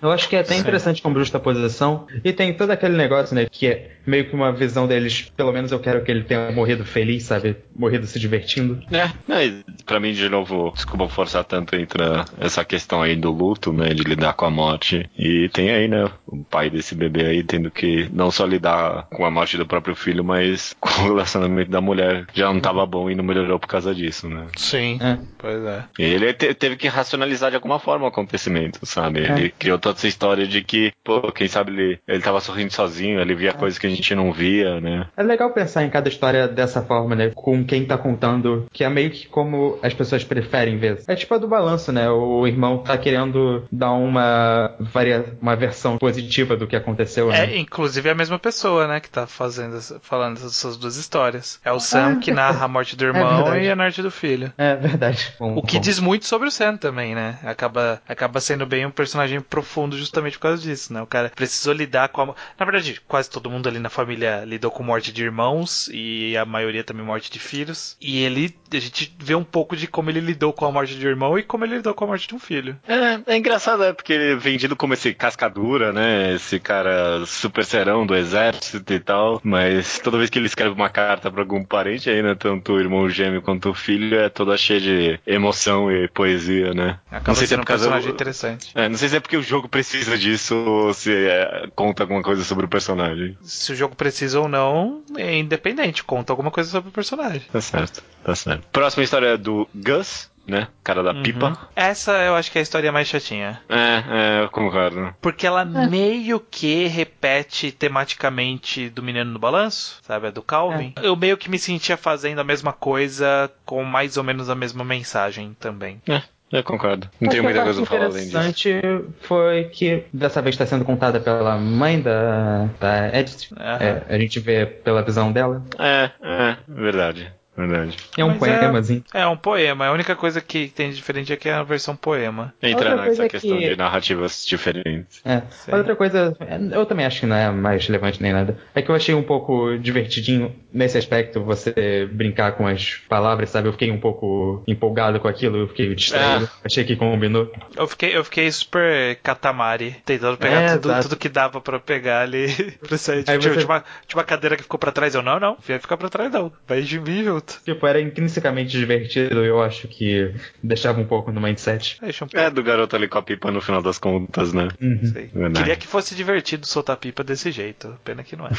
Eu acho que é até Sim. interessante como justaposição. E tem todo aquele negócio, né? Que é meio que uma visão deles. Pelo menos eu quero que ele tenha morrido feliz, sabe? Morrido se divertindo. É, e pra mim, de novo, desculpa forçar tanto entre essa questão aí do luto, né, de lidar com a morte. E tem aí, né, o pai desse bebê aí tendo que não só lidar com a morte do próprio filho, mas com o relacionamento da mulher. Já não tava bom e não melhorou por causa disso, né. Sim. É. Pois é. E ele te- teve que racionalizar de alguma forma o acontecimento, sabe? É. Ele criou toda essa história de que, pô, quem sabe ele, ele tava sorrindo sozinho, ele via coisas que a gente não via, né? É legal pensar em cada história dessa forma, né? Com quem tá contando, que é meio que como as pessoas preferem ver. É tipo a do balanço, né? O irmão tá querendo dar uma, varia... uma versão positiva do que aconteceu, né? É, inclusive é a mesma pessoa, né, que tá fazendo, falando essas duas histórias. É o Sam que narra a morte do irmão verdade. e a morte do filho. É verdade. Bom, O que bom. diz muito sobre o Sam também, né? Acaba, acaba sendo bem um personagem profundo justamente por causa disso, né? O cara precisou lidar com a. Na verdade, quase todo mundo ali na família lidou com morte de irmãos e a maioria também morte de filhos. E ele, a gente vê um pouco de como ele lidou com a morte de irmão e como ele lidou com a morte de um filho. É, é engraçado, é porque ele é vendido como esse cascadura, né? Esse cara super serão do exército e tal. Mas toda vez que ele escreve uma carta pra algum parente aí, né? Tanto o irmão gêmeo quanto o filho, é toda cheia de emoção e poesia, né? Acaba sei se é um personagem do- interessante. É, não sei se é porque o jogo precisa disso ou se é, conta alguma coisa sobre o personagem. Se o jogo precisa ou não, é independente, conta alguma coisa sobre o personagem. Tá certo, tá certo. Próxima história é do Gus, né? Cara da pipa. Uhum. Essa eu acho que é a história mais chatinha. É, é, eu concordo. Porque ela meio que repete tematicamente do Menino no Balanço, sabe? A do Calvin. Eu meio que me sentia fazendo a mesma coisa com mais ou menos a mesma mensagem também. É, eu concordo. Não tenho muita coisa pra falar além disso. interessante foi que dessa vez está sendo contada pela mãe da, da Edith. Aham. É, a gente vê pela visão dela. É, é, verdade. Verdade. É um Mas poemazinho. É um poema. A única coisa que tem de diferente é que é a versão poema. Coisa nessa é questão que- de narrativas diferentes. É. Sim. Outra coisa, eu também acho que não é mais relevante nem nada. É que eu achei um pouco divertidinho nesse aspecto você brincar com as palavras, sabe? Eu fiquei um pouco empolgado com aquilo, eu fiquei distraído. Achei que combinou. Eu fiquei, eu fiquei super catamari, tentando pegar É, tudo, tudo que dava pra pegar ali. pra sair. Tipo, você- tinha, uma, tinha uma cadeira que ficou pra trás. Eu, não, não, vai ficar pra trás não. Vai de mim junto. Tipo, era intrinsecamente divertido, eu acho que deixava um pouco no mindset. Deixa um pouco. É, do garoto ali com a pipa no final das contas, né? Uhum. Queria que fosse divertido soltar pipa desse jeito. Pena que não é.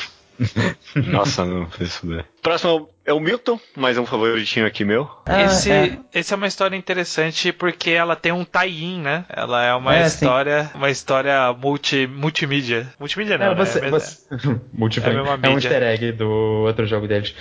Nossa, não fez fuder. Próximo é o Milton, mais um favoritinho aqui meu. Ah, esse, é. esse é uma história interessante porque ela tem um tie-in, né? Ela é uma É, sim. história, uma história multi, multimídia. Multimídia não, É, né? você, É- você... Multiframe. É mesma É um easter egg do outro jogo deles.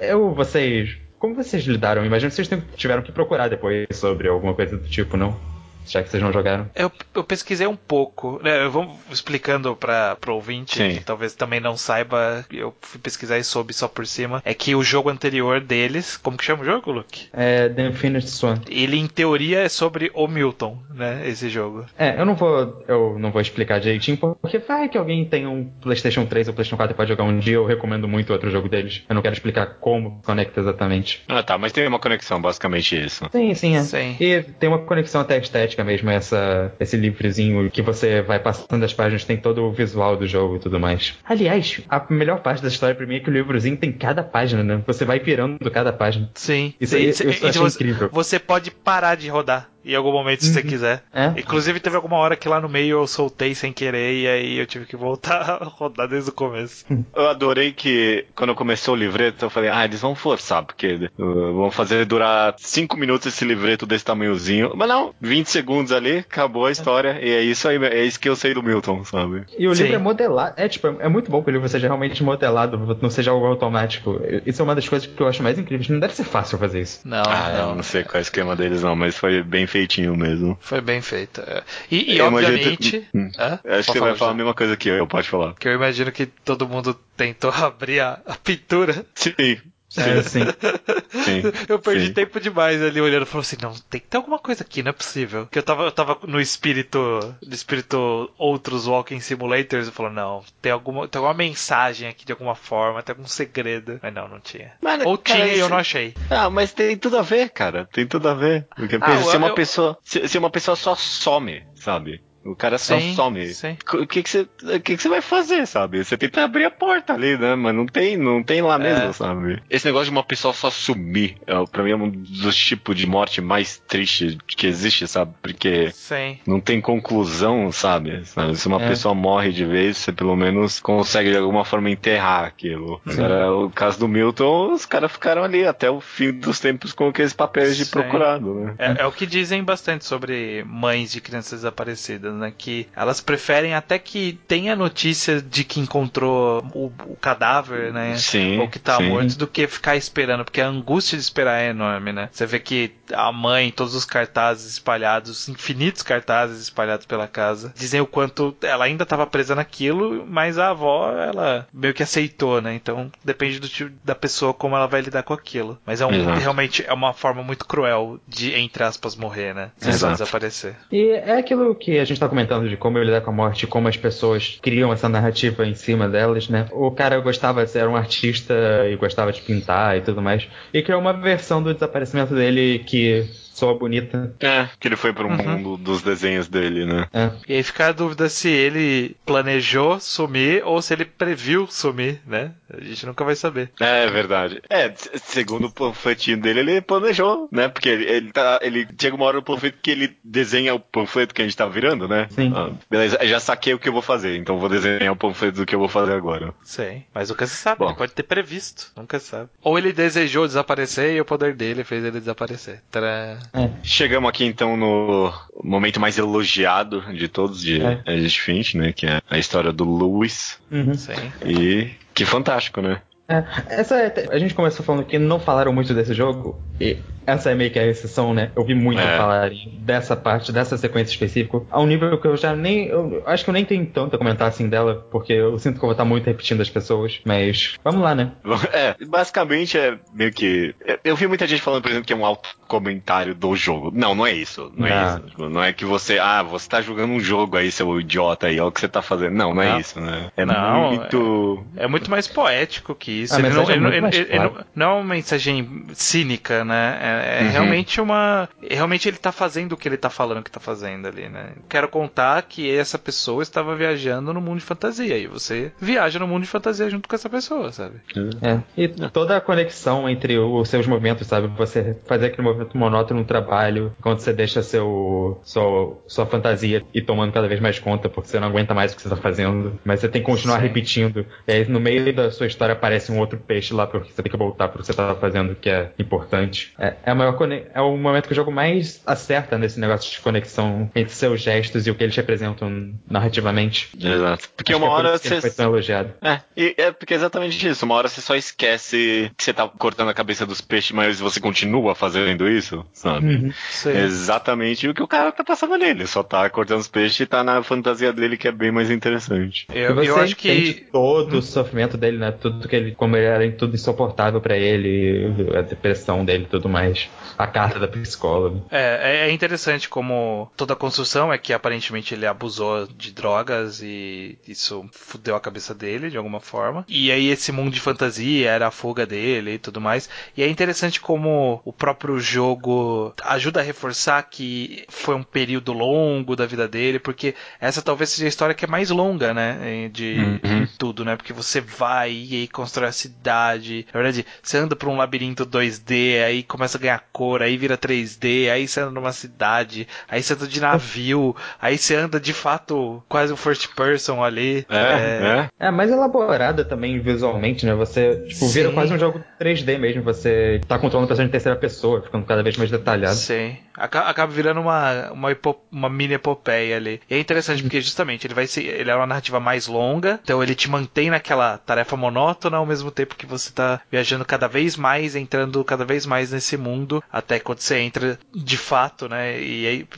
Eu, vocês. Como vocês lidaram? Imagino que vocês tiveram que procurar depois sobre alguma coisa do tipo, não? Já que vocês não jogaram. Eu, eu pesquisei um pouco, né? Eu vou explicando para o ouvinte, Sim. que talvez também não saiba, eu fui pesquisar e soube só por cima, é que o jogo anterior deles, como que chama o jogo, Luke? É The Infinite Swan. Ele, em teoria, é sobre o Milton, né? Esse jogo. É, eu não vou eu não vou explicar direitinho, porque vai que alguém tem um PlayStation 3 ou PlayStation 4 e pode jogar um dia, eu recomendo muito outro jogo deles. Eu não quero explicar como conecta exatamente. Ah, tá, mas tem uma conexão, basicamente isso. Sim, sim, é. Sim. E tem uma conexão até estética mesmo, essa, esse livrezinho que você vai passando as páginas, tem todo o visual do jogo e tudo mais. Aliás, a melhor parte da história pra mim é que o livrozinho tem cada página, né? Você vai pirando cada página. Sim. Isso sim. isso E você, incrível. você pode parar de rodar em algum momento se você quiser. É? Inclusive teve alguma hora que lá no meio eu soltei sem querer e aí eu tive que voltar a rodar desde o começo. Eu adorei que quando começou o livreto, eu falei, ah, eles vão forçar, porque uh, vão fazer durar 5 minutos esse livreto desse tamanhozinho. Mas não, 20 segundos ali, acabou a história. E é isso aí, é isso que eu sei do Milton, sabe? E o Sim. livro é modelado. É, tipo, é muito bom que o livro seja realmente modelado, não seja algo automático. Isso é uma das coisas que eu acho mais incríveis. Não deve ser fácil fazer isso. Não, ah, não. não sei qual é o esquema deles, não, mas foi bem feitinho mesmo. Foi bem feito. é. E, e Eu imagino obviamente. que- Hum. Eu acho que você vai falar, falar a mesma coisa que eu, eu pode falar. Que eu imagino que todo mundo tentou abrir a, a pintura. Sim, É, sim. sim. Eu perdi sim. tempo demais ali olhando e falei assim, não, tem que ter alguma coisa aqui, não é possível. Que eu tava, eu tava no espírito, no espírito outros walking simulators, eu falo, não, tem alguma, tem alguma mensagem aqui de alguma forma, tem algum segredo. Mas não, não tinha. Mano, Ou cara, tinha e eu não achei. Ah, mas tem tudo a ver, cara. Tem tudo a ver. Porque Ah, pensa, se eu- uma eu- pessoa. Se, se uma pessoa só some, sabe? O cara só Sim, some. sim. O que que você, o que que você vai fazer, sabe? Você tenta abrir a porta ali, né? Mas não tem, não tem lá mesmo, É. sabe? Esse negócio de uma pessoa só sumir, é, pra mim é um dos tipos de morte mais triste que existe, sabe? Porque Sim. não tem conclusão, sabe? Sabe? Se uma É. pessoa morre de vez, você pelo menos consegue de alguma forma enterrar aquilo. Agora, o caso do Milton, os caras ficaram ali até o fim dos tempos com aqueles papéis de procurado, né? É, é o que dizem bastante sobre mães de crianças desaparecidas, né? Que elas preferem até que tenha notícia de que encontrou o, o cadáver, né? Sim. ou que tá sim. morto do que ficar esperando, porque a angústia de esperar é enorme, né? Você vê que a mãe, todos os cartazes espalhados, infinitos cartazes espalhados pela casa, dizem o quanto ela ainda estava presa naquilo, mas a avó, ela meio que aceitou, né? Então depende do tipo da pessoa como ela vai lidar com aquilo. Mas é um, Exato. realmente é uma forma muito cruel de, entre aspas, morrer, né? Se Exato. desaparecer. E é aquilo que a gente tá comentando de como ele lidar com a morte, como as pessoas criam essa narrativa em cima delas, né? O cara gostava, era um artista e gostava de pintar e tudo mais. E criou uma versão do desaparecimento dele que soa bonita. É, que ele foi pro Uhum. mundo dos desenhos dele, né? É. E aí fica a dúvida se ele planejou sumir ou se ele previu sumir, né? A gente nunca vai saber. É verdade. É, segundo o panfletinho dele, ele planejou, né? Porque ele, ele tá. Ele chega uma hora no panfleto que ele desenha o panfleto que a gente tá virando, né? Sim. Ah, beleza, já saquei o que eu vou fazer, então vou desenhar o panfleto do que eu vou fazer agora. Sei, mas nunca se sabe, Bom. ele pode ter previsto, nunca se sabe. Ou ele desejou desaparecer e o poder dele fez ele desaparecer. Tcharam. Chegamos aqui então no momento mais elogiado de todos de É. Edith Finch, né? Que é a história do Lewis. Uhum. Sim. E que fantástico, né? É, essa é- a gente começou falando que não falaram muito desse jogo, e essa é meio que a exceção, né? Eu vi muito É. falarem dessa parte, dessa sequência específica, a um nível que eu já nem. Eu acho que eu nem tenho tanto a comentar assim dela, porque eu sinto que eu vou estar muito repetindo as pessoas, mas vamos lá, né? É, basicamente é meio que. Eu vi muita gente falando, por exemplo, que é um auto-comentário do jogo. Não, não é isso. Não é Não. isso. Tipo, Não é que você. Ah, você tá jogando um jogo aí, seu idiota aí, olha o que você tá fazendo. Não, não é Não. isso, né? É Não, muito. É muito mais poético que isso. A Ele não, é ele ele- não- não é uma mensagem cínica, né? É, é Uhum. realmente uma. Realmente ele tá fazendo o que ele tá falando que tá fazendo ali, né? Quero contar que essa pessoa estava viajando no mundo de fantasia. E você viaja no mundo de fantasia junto com essa pessoa, sabe? É. E toda a conexão entre os seus movimentos, sabe? Você fazer aquele movimento monótono no trabalho, quando você deixa seu, sua, sua fantasia ir tomando cada vez mais conta, porque você não aguenta mais o que você tá fazendo, mas você tem que continuar Sim. repetindo. E aí no meio da sua história aparece um outro peixe lá, porque você tem que voltar pro que você tava fazendo, que é importante. É, é, a maior é o momento que o jogo mais acerta nesse negócio de conexão entre seus gestos e o que eles representam narrativamente. Exato. Porque Acho uma é por hora ele você. foi tão elogiado. É, e é porque é exatamente isso. Uma hora você só esquece que você tá cortando a cabeça dos peixes, mas você continua fazendo isso, sabe? Uhum. É exatamente o que o cara tá passando nele. Só tá cortando os peixes e tá na fantasia dele que é bem mais interessante. Eu, você eu acho que. todo o sofrimento dele, né? Tudo que ele, como ele era tudo insuportável pra ele, a depressão dele e tudo mais. A carta da psicóloga. É, é interessante como toda a construção é que aparentemente ele abusou de drogas e isso fudeu a cabeça dele de alguma forma. E aí esse mundo de fantasia era a fuga dele e tudo mais. E é interessante como o próprio jogo ajuda a reforçar que foi um período longo da vida dele, porque essa talvez seja a história que é mais longa, né? De, Uhum. tudo, né? Porque você vai e aí constrói a cidade. Na verdade, você anda por um labirinto 2D, aí começa a ganhar cor, aí vira 3D, aí você anda numa cidade, aí você anda de navio, aí você anda de fato quase um first person ali. É, é. É mais elaborada também visualmente, né? Você tipo, vira Sim. quase um jogo 3D mesmo. Você tá controlando o personagem em terceira pessoa, ficando cada vez mais detalhado. Sim. Aca- Acaba virando uma, uma, uma mini epopeia ali. E é interessante porque justamente ele vai ser. Ele é uma narrativa mais longa, então ele te mantém naquela tarefa monótona ao mesmo tempo que você tá viajando cada vez mais, entrando cada vez mais nesse mundo, até quando você entra de fato, né? E aí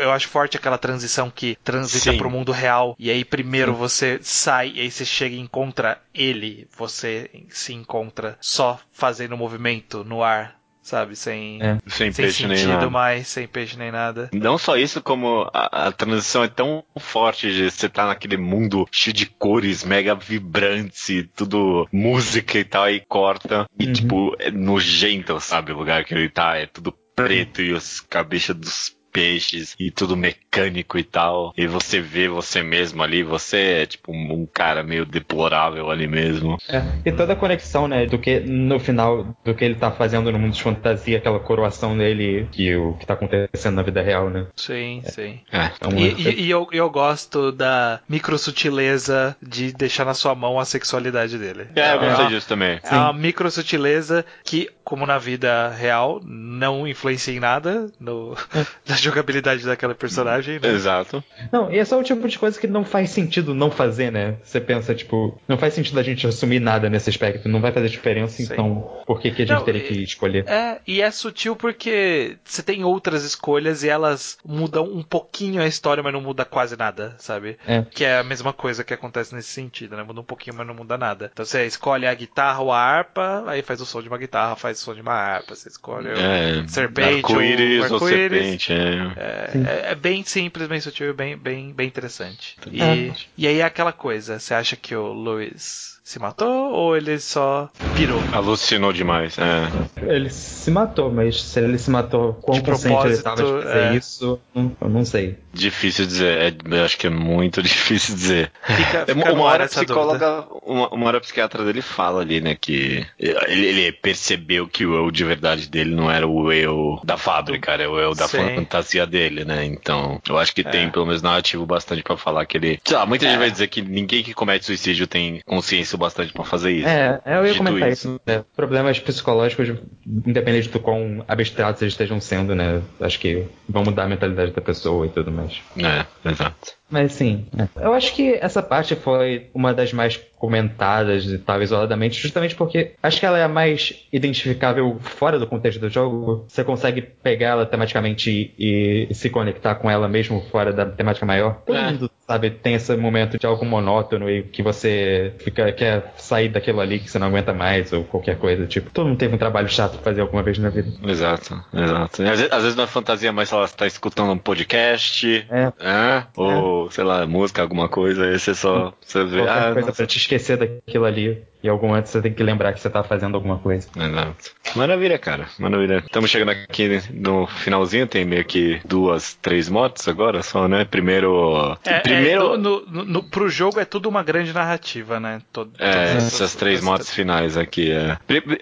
eu, acho forte aquela transição que transita Sim. pro mundo real. E aí primeiro você sai e aí você chega e encontra ele. Você se encontra só fazendo movimento no ar. Sabe, sem, É. Sem, sem peixe nem sentido nada. mais, sem peixe nem nada. Não só isso, como a, a transição é tão forte de você tá naquele mundo cheio de cores, mega vibrantes e tudo música e tal, aí corta. E Uhum. tipo, é nojento, sabe? O lugar que ele tá, é tudo preto e os cabeças dos peixes e tudo mecânico e tal. E você vê você mesmo ali, você é tipo um, um cara meio deplorável ali mesmo. É. E toda a conexão, né, do que no final, do que ele tá fazendo no mundo de fantasia, aquela coroação dele, que o que tá acontecendo na vida real, né? Sim, sim. É. Então, E, é- e- e eu, eu gosto da microsutileza de deixar na sua mão a sexualidade dele. É, eu uma- gostei disso também. É uma microsutileza que, como na vida real, não influencia em nada no, na jogabilidade daquela personagem. né? Exato. Não, e é só o tipo de coisa que não faz sentido não fazer, né? Você pensa, tipo, não faz sentido a gente assumir nada nesse aspecto, não vai fazer diferença, Sim. então por que, que a gente Não, teria e- que escolher? É, e é sutil porque você tem outras escolhas e elas mudam um pouquinho a história, mas não muda quase nada, sabe? É. Que é a mesma coisa que acontece nesse sentido, né? Muda um pouquinho, mas não muda nada. Então você escolhe a guitarra ou a harpa, aí faz o som de uma guitarra, faz o som de uma harpa. Você escolhe o É. serpente Arco-íris ou ou arco-íris. serpente, é. É, é- é bem simples, bem sutil, bem, bem, bem interessante. E, É. e aí é aquela coisa, você acha que o Luiz se matou ou ele só pirou? Alucinou demais, é. Ele se matou, mas se ele se matou, quão De consciente ele tava de fazer é. isso, eu não sei. Difícil dizer, é, eu acho que é muito difícil dizer. Fica, É, fica uma ar hora psicóloga, uma, uma hora a psiquiatra dele fala ali, né, que ele, ele percebeu que o eu de verdade dele não era o eu da fábrica, era o eu da Sim. fantasia dele, né? Então, eu acho que tem É. pelo menos narrativo bastante pra falar que ele. Sei lá, muita gente É. vai dizer que ninguém que comete suicídio tem consciência o bastante pra fazer isso. É, eu ia comentar isso. isso. né? Problemas psicológicos, independente do quão abstratos eles estejam sendo, né? Acho que vão mudar a mentalidade da pessoa e tudo mais. É, exato. Mas sim, eu acho que essa parte foi uma das mais comentadas e tal, isoladamente, justamente porque acho que ela é a mais identificável fora do contexto do jogo. Você consegue pegar ela tematicamente e, e se conectar com ela mesmo fora da temática maior. Todo É. mundo, sabe, tem esse momento de algo monótono e que você fica, quer sair daquilo ali que você não aguenta mais ou qualquer coisa. Tipo, todo mundo teve um trabalho chato pra fazer alguma vez na vida. Exato, exato. Às vezes, às vezes não é fantasia, mas ela tá escutando um podcast, É. é, ou sei lá, música, alguma coisa, aí você só você vê, Qualquer ah, coisa nossa, pra te esquecer daquilo ali. E algum momento você tem que lembrar que você tá fazendo alguma coisa. Exato. Maravilha, cara. Maravilha. Estamos chegando aqui no finalzinho, tem meio que duas, três motos agora só, né? Primeiro. É, primeiro. é, no, no, no- pro jogo é tudo uma grande narrativa, né? Todo, É, todas essas três motos finais aqui. É.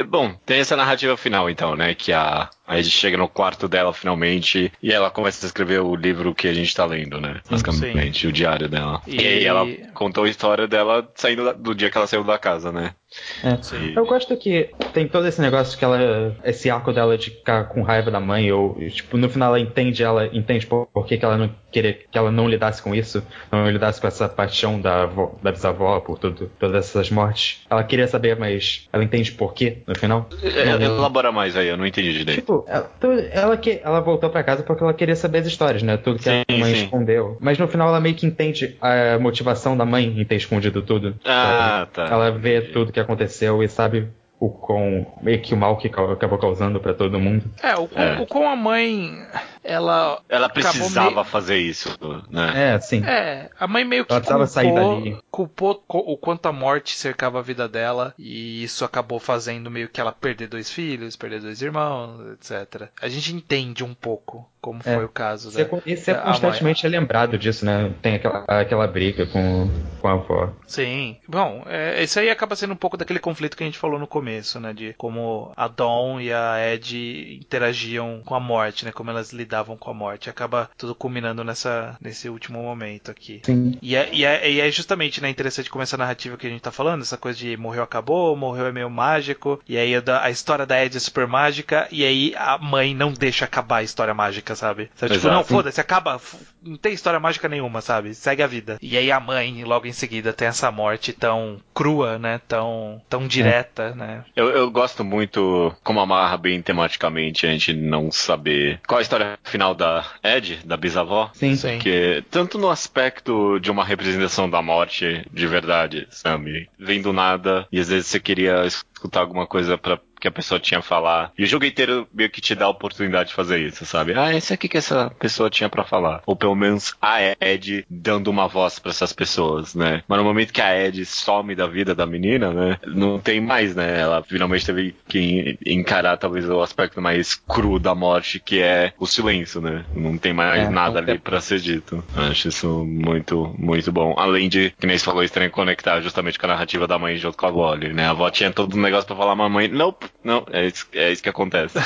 Bom, tem essa narrativa final então, né? Que a, a gente chega no quarto dela finalmente e ela começa a escrever o livro que a gente tá lendo, né? Basicamente, o diário dela. E, E- aí ela contou a história dela saindo da- do dia que ela saiu da casa, né? É. Eu gosto que tem todo esse negócio que ela. Esse arco dela de ficar com raiva da mãe, ou tipo, no final ela entende, ela entende por, por que, que ela não queria que ela não lidasse com isso, não lidasse com essa paixão da, avó, da bisavó por tudo, todas essas mortes. Ela queria saber, mas ela entende por quê no final. É, elabora mais aí, eu não entendi direito. Tipo, ela, ela, que, ela voltou para casa porque ela queria saber as histórias, né? Tudo que sim, a mãe sim. escondeu. Mas no final ela meio que entende a motivação da mãe em ter escondido tudo. Ah, tá. Ela vê tudo que aconteceu e sabe o com meio que o mal que acabou causando para todo mundo. É, o com, é. o com a mãe ela ela precisava meio... fazer isso, né? É, sim. É, a mãe meio que ela culpou, sair dali. culpou o quanto a morte cercava a vida dela e isso acabou fazendo meio que ela perder dois filhos, perder dois irmãos, etc. A gente entende um pouco como é. foi o caso. Você, da, você é constantemente é lembrado disso, né? Tem aquela, aquela briga com, com a avó. Sim. Bom, é, isso aí acaba sendo um pouco daquele conflito que a gente falou no começo, né? De como a Dawn e a Ed interagiam com a morte, né? Como elas lidavam com a morte. Acaba tudo culminando nessa, nesse último momento aqui. Sim. E é, e é, e é justamente né, interessante como essa narrativa que a gente tá falando, essa coisa de morreu, acabou, morreu é meio mágico, e aí a, a história da Ed é super mágica, e aí a mãe não deixa acabar a história mágica, sabe? sabe? Tipo, não, foda-se, acaba, não tem história mágica nenhuma, sabe? Segue a vida. E aí a mãe, logo em seguida, tem essa morte tão crua, né? Tão, tão direta, é. né? Eu, eu gosto muito como amarra bem tematicamente a gente não saber qual a história final da Ed, da bisavó. Sim, sim. Porque tanto no aspecto de uma representação da morte de verdade, sabe? Vem do nada e às vezes você queria escutar alguma coisa para que a pessoa tinha a falar. E o jogo inteiro meio que te dá a oportunidade de fazer isso, sabe? Ah, esse aqui que essa pessoa tinha para falar. Ou pelo menos a Ed dando uma voz para essas pessoas, né? Mas no momento que a Ed some da vida da menina, né? Não tem mais, né? Ela finalmente teve que encarar talvez o aspecto mais cru da morte, que é o silêncio, né? Não tem mais é, nada ali para ser dito. Acho isso muito, muito bom. Além de, que nem você falou, estranho conectar justamente com a narrativa da mãe junto com a avó ali, né? A avó tinha todo um negócio pra falar, mamãe, não, não, é isso, é isso que acontece.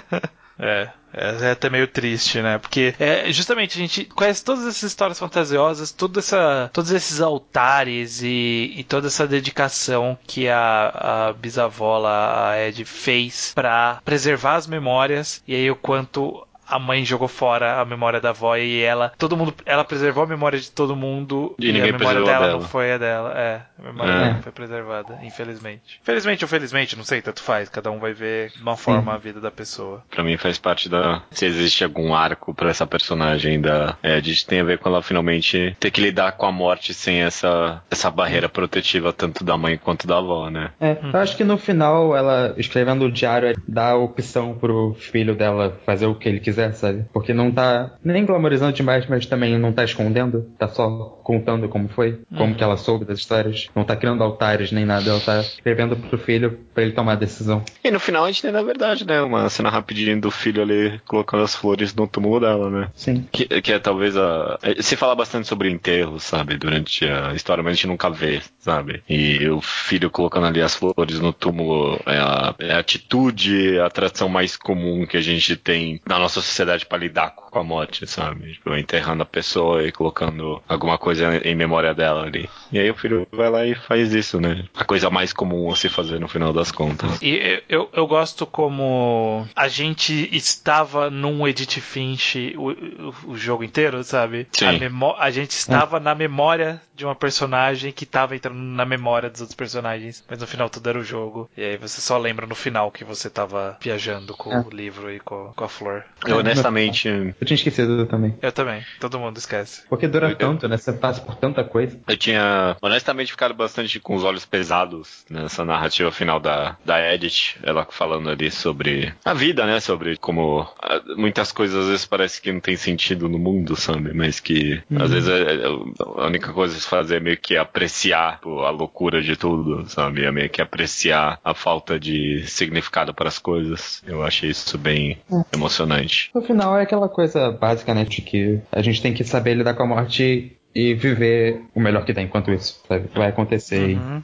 é. É, até meio triste, né? Porque é, justamente a gente conhece todas essas histórias fantasiosas, toda essa, todos esses altares e, e toda essa dedicação que a, a bisavó a Ed, fez para preservar as memórias e aí o quanto a mãe jogou fora a memória da avó e ela, todo mundo, ela preservou a memória de todo mundo e, e a memória dela, dela, não foi a dela. É, a memória é. dela foi preservada, infelizmente. Felizmente ou felizmente, não sei, tanto faz, cada um vai ver de uma forma Sim. a vida da pessoa. Para mim faz parte da se existe algum arco para essa personagem da Edith tem a ver com ela finalmente ter que lidar com a morte sem essa essa barreira protetiva tanto da mãe quanto da avó, né? É, eu acho que no final ela escrevendo o diário dá a opção pro filho dela fazer o que ele quiser quiser, sabe? Porque não tá nem glamorizando demais, mas também não tá escondendo. Tá só contando como foi, como uhum. que ela soube das histórias. Não tá criando altares nem nada. Ela tá escrevendo pro filho para ele tomar a decisão. E no final a gente tem, na verdade, né? Uma cena rapidinho do filho ali colocando as flores no túmulo dela, né? Sim. Que, que é talvez a. É, se fala bastante sobre enterro, sabe? Durante a história, mas a gente nunca vê, sabe? E o filho colocando ali as flores no túmulo é a, é a atitude, a atração mais comum que a gente tem na nossa sociedade para lidar com a morte, sabe? Tipo, enterrando a pessoa e colocando alguma coisa em memória dela ali. E aí o filho vai lá e faz isso, né? A coisa mais comum a se fazer no final das contas. E eu, eu gosto como a gente estava num Edith Finch o, o, jogo inteiro, sabe? Sim. A, a gente estava é. na memória de uma personagem que estava entrando na memória dos outros personagens, mas no final tudo era o jogo. E aí você só lembra no final que você estava viajando com é. o livro e com, com a flor. Eu honestamente. Eu tinha esquecido também. Eu também. Todo mundo esquece. Porque dura eu, tanto, né? Você passa por tanta coisa. Eu tinha, honestamente, ficado bastante com os olhos pesados nessa narrativa final da, da Edith. Ela falando ali sobre a vida, né? Sobre como ah, muitas coisas às vezes parece que não tem sentido no mundo, sabe? Mas que uhum. às vezes é, é, a única coisa a se fazer é meio que apreciar pô, a loucura de tudo, sabe? É meio que apreciar a falta de significado para as coisas. Eu achei isso bem uhum. emocionante. No final é aquela coisa básica, né? De que a gente tem que saber lidar com a morte e viver o melhor que dá enquanto isso, sabe? Vai acontecer. Uhum.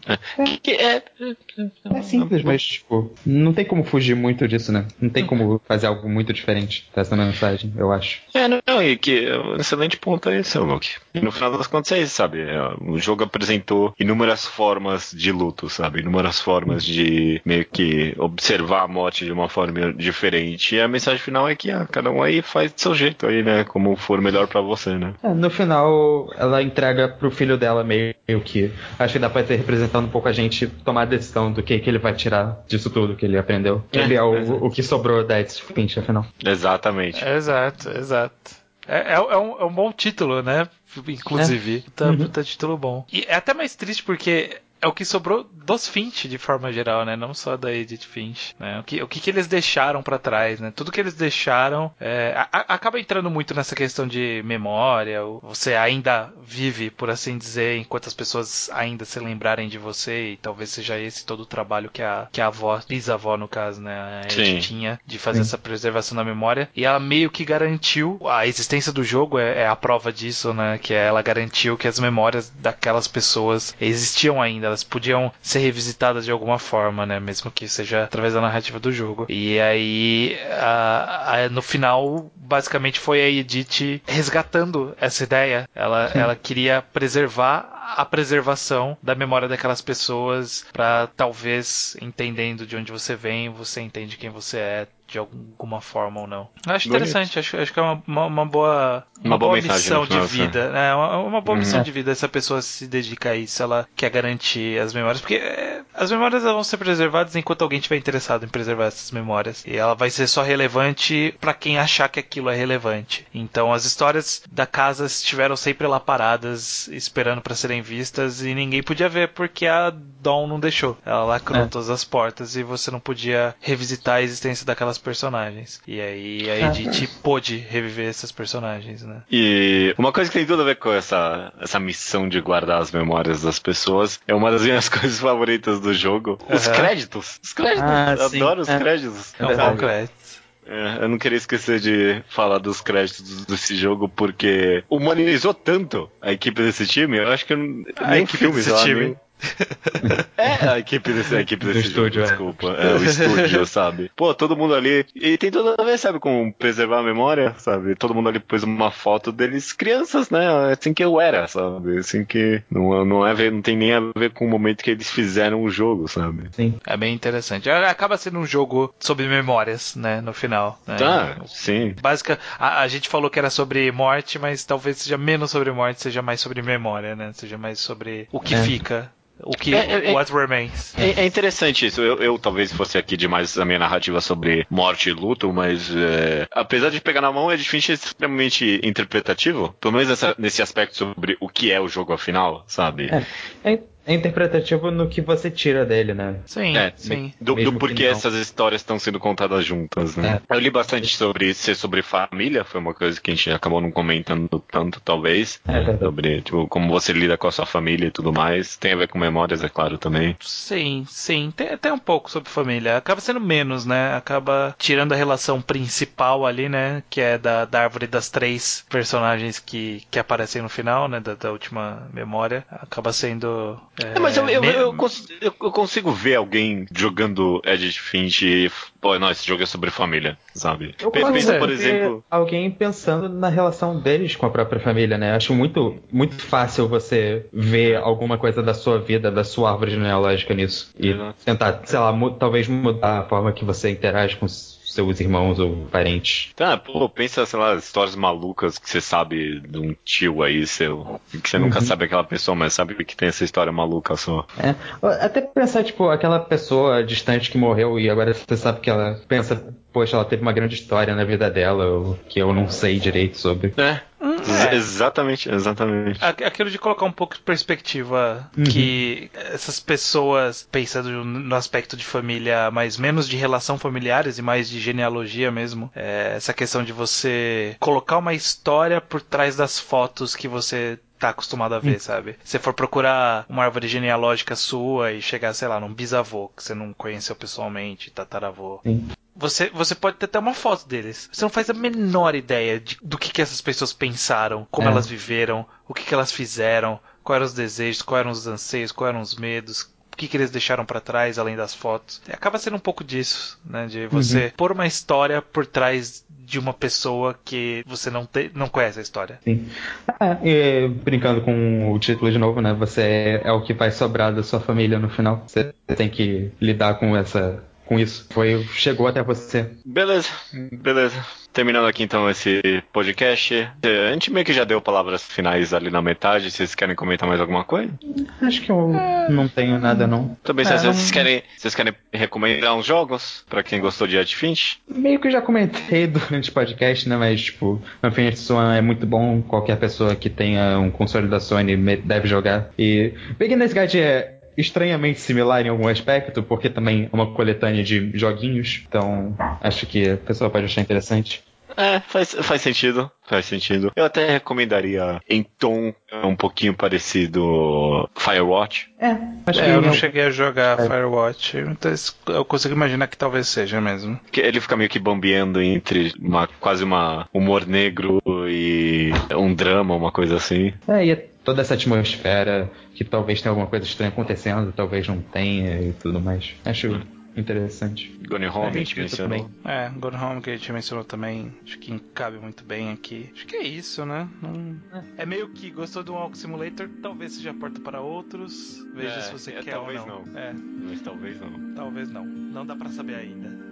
Que é, É simples, mas, tipo, não tem como fugir muito disso, né? Não tem como fazer algo muito diferente dessa mensagem, eu acho. É, não, e que é um excelente ponto é esse, Luke. E no final das contas é isso, sabe? É, O jogo apresentou inúmeras formas de luto, sabe? Inúmeras formas de meio que observar a morte de uma forma diferente. E a mensagem final é que ah, cada um aí faz do seu jeito aí, né? Como for melhor pra você, né? É, no final, ela entrega pro filho dela meio que. Acho que dá pra ter representando um pouco a gente tomar a decisão do que, que ele vai tirar disso tudo que ele aprendeu. É, ele é o, exato. o que sobrou da Edith Finch, afinal. Exatamente. Exato, exato. É, é, é um, é um bom título, né? Inclusive. Puta, Uhum. puta título bom. E é até mais triste porque é o que sobrou dos Finch de forma geral, né? Não só da Edith Finch, né? O que, o que, que eles deixaram pra trás, né? Tudo que eles deixaram é, a- a- acaba entrando muito nessa questão de memória. Você ainda vive, por assim dizer, enquanto as pessoas ainda se lembrarem de você e talvez seja esse todo o trabalho que a, que a avó, bisavó no caso, né? A Sim. Edith tinha de fazer Sim. essa preservação da memória e ela meio que garantiu a existência do jogo é, é a prova disso, né? Que ela garantiu que as memórias daquelas pessoas existiam ainda, elas podiam ser revisitadas de alguma forma, né? Mesmo que seja através da narrativa do jogo. E aí, a- a- no final, basicamente foi a Edith resgatando essa ideia. Ela, ela queria preservar a preservação da memória daquelas pessoas para talvez entendendo de onde você vem, você entende quem você é de alguma forma ou não. Eu Acho Bonito. interessante, acho, acho que é uma, uma, uma boa, Uma boa mensagem missão de vida. É uma, uma boa Uhum. missão de vida se a pessoa se dedica a isso, ela quer garantir as memórias, porque é, as memórias vão ser preservadas enquanto alguém estiver interessado em preservar essas memórias. E ela vai ser só relevante para quem achar que aquilo é relevante. Então as histórias da casa estiveram sempre lá paradas, esperando para serem vistas e ninguém podia ver porque a Dawn não deixou. Ela lacrou É. todas as portas e você não podia revisitar a existência daquelas personagens. E aí a É. Edith pôde reviver esses personagens, né? E uma coisa que tem tudo a ver com essa, essa missão de guardar as memórias das pessoas é uma das minhas coisas favoritas do jogo. Os créditos. Os créditos. Ah, Eu sim. adoro os É. créditos. É um bom crédito. É, eu não queria esquecer de falar dos créditos desse jogo porque humanizou tanto a equipe desse time. Eu acho que eu A nem equipe filmes, desse time. nem- É, a equipe desse, a equipe Do desse estúdio, jogo, é. desculpa. É, o estúdio, sabe? Pô, todo mundo ali. E tem tudo a ver, sabe, com preservar a memória, sabe? Todo mundo ali pôs uma foto deles crianças, né? É Assim que eu era, sabe? Assim que não, não, é, ver- não tem nem a ver com o momento que eles fizeram o jogo, sabe? Sim. É bem interessante. Acaba sendo um jogo sobre memórias, né? No final. né? Tá, sim. Básica, a, a gente falou que era sobre morte, mas talvez seja menos sobre morte, seja mais sobre memória, né? Seja mais sobre o que É. fica, o que, É, é, é. what remains. É, é interessante isso. Eu, eu talvez fosse aqui demais a minha narrativa sobre morte e luto, mas é, apesar de pegar na mão, é difícil extremamente interpretativo. Pelo menos nessa- nesse aspecto sobre o que é o jogo afinal, sabe? É. É, é interpretativo no que você tira dele, né? Sim, É, sim. Do, do porquê essas histórias estão sendo contadas juntas, né? Eu li bastante sobre ser sobre família, foi uma coisa que a gente acabou não comentando tanto, talvez. É verdade. Sobre, tipo, como você lida com a sua família e tudo mais. Tem a ver com memórias, é claro, também. Sim, sim. Tem até um pouco sobre família. Acaba sendo menos, né? Acaba tirando a relação principal ali, né? Que é da, da árvore das três personagens que, que aparecem no final, né? Da, da última memória. Acaba sendo. É, É, mas eu, eu, me- eu, cons- eu- eu consigo ver alguém jogando Edge Finch e. Pô, não, esse jogo é sobre família, sabe? Eu Pensa, consigo por ver exemplo. alguém pensando na relação deles com a própria família, né? Acho muito, muito fácil você ver alguma coisa da sua vida, da sua árvore genealógica nisso. E Exato. tentar, sei lá, mu- talvez mudar a forma que você interage com seus irmãos ou parentes. Tá, pô, pensa, sei lá, histórias malucas que você sabe de um tio aí seu. Que você nunca Uhum. sabe aquela pessoa, mas sabe que tem essa história maluca só. É. Até pensar, tipo, aquela pessoa distante que morreu e agora você sabe que ela pensa, poxa, ela teve uma grande história na vida dela, que eu não sei direito sobre. É. Hum, Ex- é. Exatamente, exatamente. Aquilo de colocar um pouco de perspectiva Uhum. que essas pessoas, pensando no aspecto de família, mas menos de relação familiares e mais de genealogia mesmo, é, essa questão de você colocar uma história por trás das fotos que você tá acostumado a ver, sabe? Se for procurar uma árvore genealógica sua e chegar, sei lá, num bisavô que você não conheceu pessoalmente, tataravô. Sim. Você, você pode ter até uma foto deles. Você não faz a menor ideia de, do que, que essas pessoas pensaram, como É. elas viveram, o que, que elas fizeram, quais eram os desejos, quais eram os anseios, quais eram os medos. O que, que eles deixaram pra trás além das fotos? Acaba sendo um pouco disso, né? De você pôr uma história por trás de uma pessoa que você não, te, não conhece a história. Sim. Ah, e, brincando com o título de novo, né? Você é, é o que vai sobrar da sua família no final. Você tem que lidar com essa. Com isso. Foi. chegou até você. Beleza, beleza. Terminando aqui então esse podcast. Eh, A gente meio que já deu palavras finais ali na metade. Vocês querem comentar mais alguma coisa? Acho que eu não tenho nada não. Também, É, se não- vocês querem, vocês querem recomendar uns jogos pra quem gostou de Ed Finch? Meio que eu já comentei durante o podcast, né? Mas, tipo, Infinite Swan é muito bom. Qualquer pessoa que tenha um console da Sony deve jogar. E Beginner's Guide é estranhamente similar em algum aspecto, porque também é uma coletânea de joguinhos. Então, acho que a pessoa pode achar interessante. É, faz, faz sentido, faz sentido. Eu até recomendaria em tom é, um pouquinho parecido Firewatch. É, acho que É, eu não é- cheguei a jogar Firewatch, então eu consigo imaginar que talvez seja mesmo. Que ele fica meio que bambeando entre uma, quase uma humor negro e um drama, uma coisa assim. É, e é toda essa atmosfera que talvez tenha alguma coisa estranha acontecendo, talvez não tenha e tudo mais. Acho interessante. Gone Home, É, a gente mencionou. também. É, Gone Home que a gente mencionou também, acho que cabe muito bem aqui. Acho que é isso, né? Não- É meio que gostou do Walk Simulator, talvez seja a porta para outros. Veja É, se você é, quer talvez ou não. não. É, Mas talvez não. talvez não. Não dá pra saber ainda.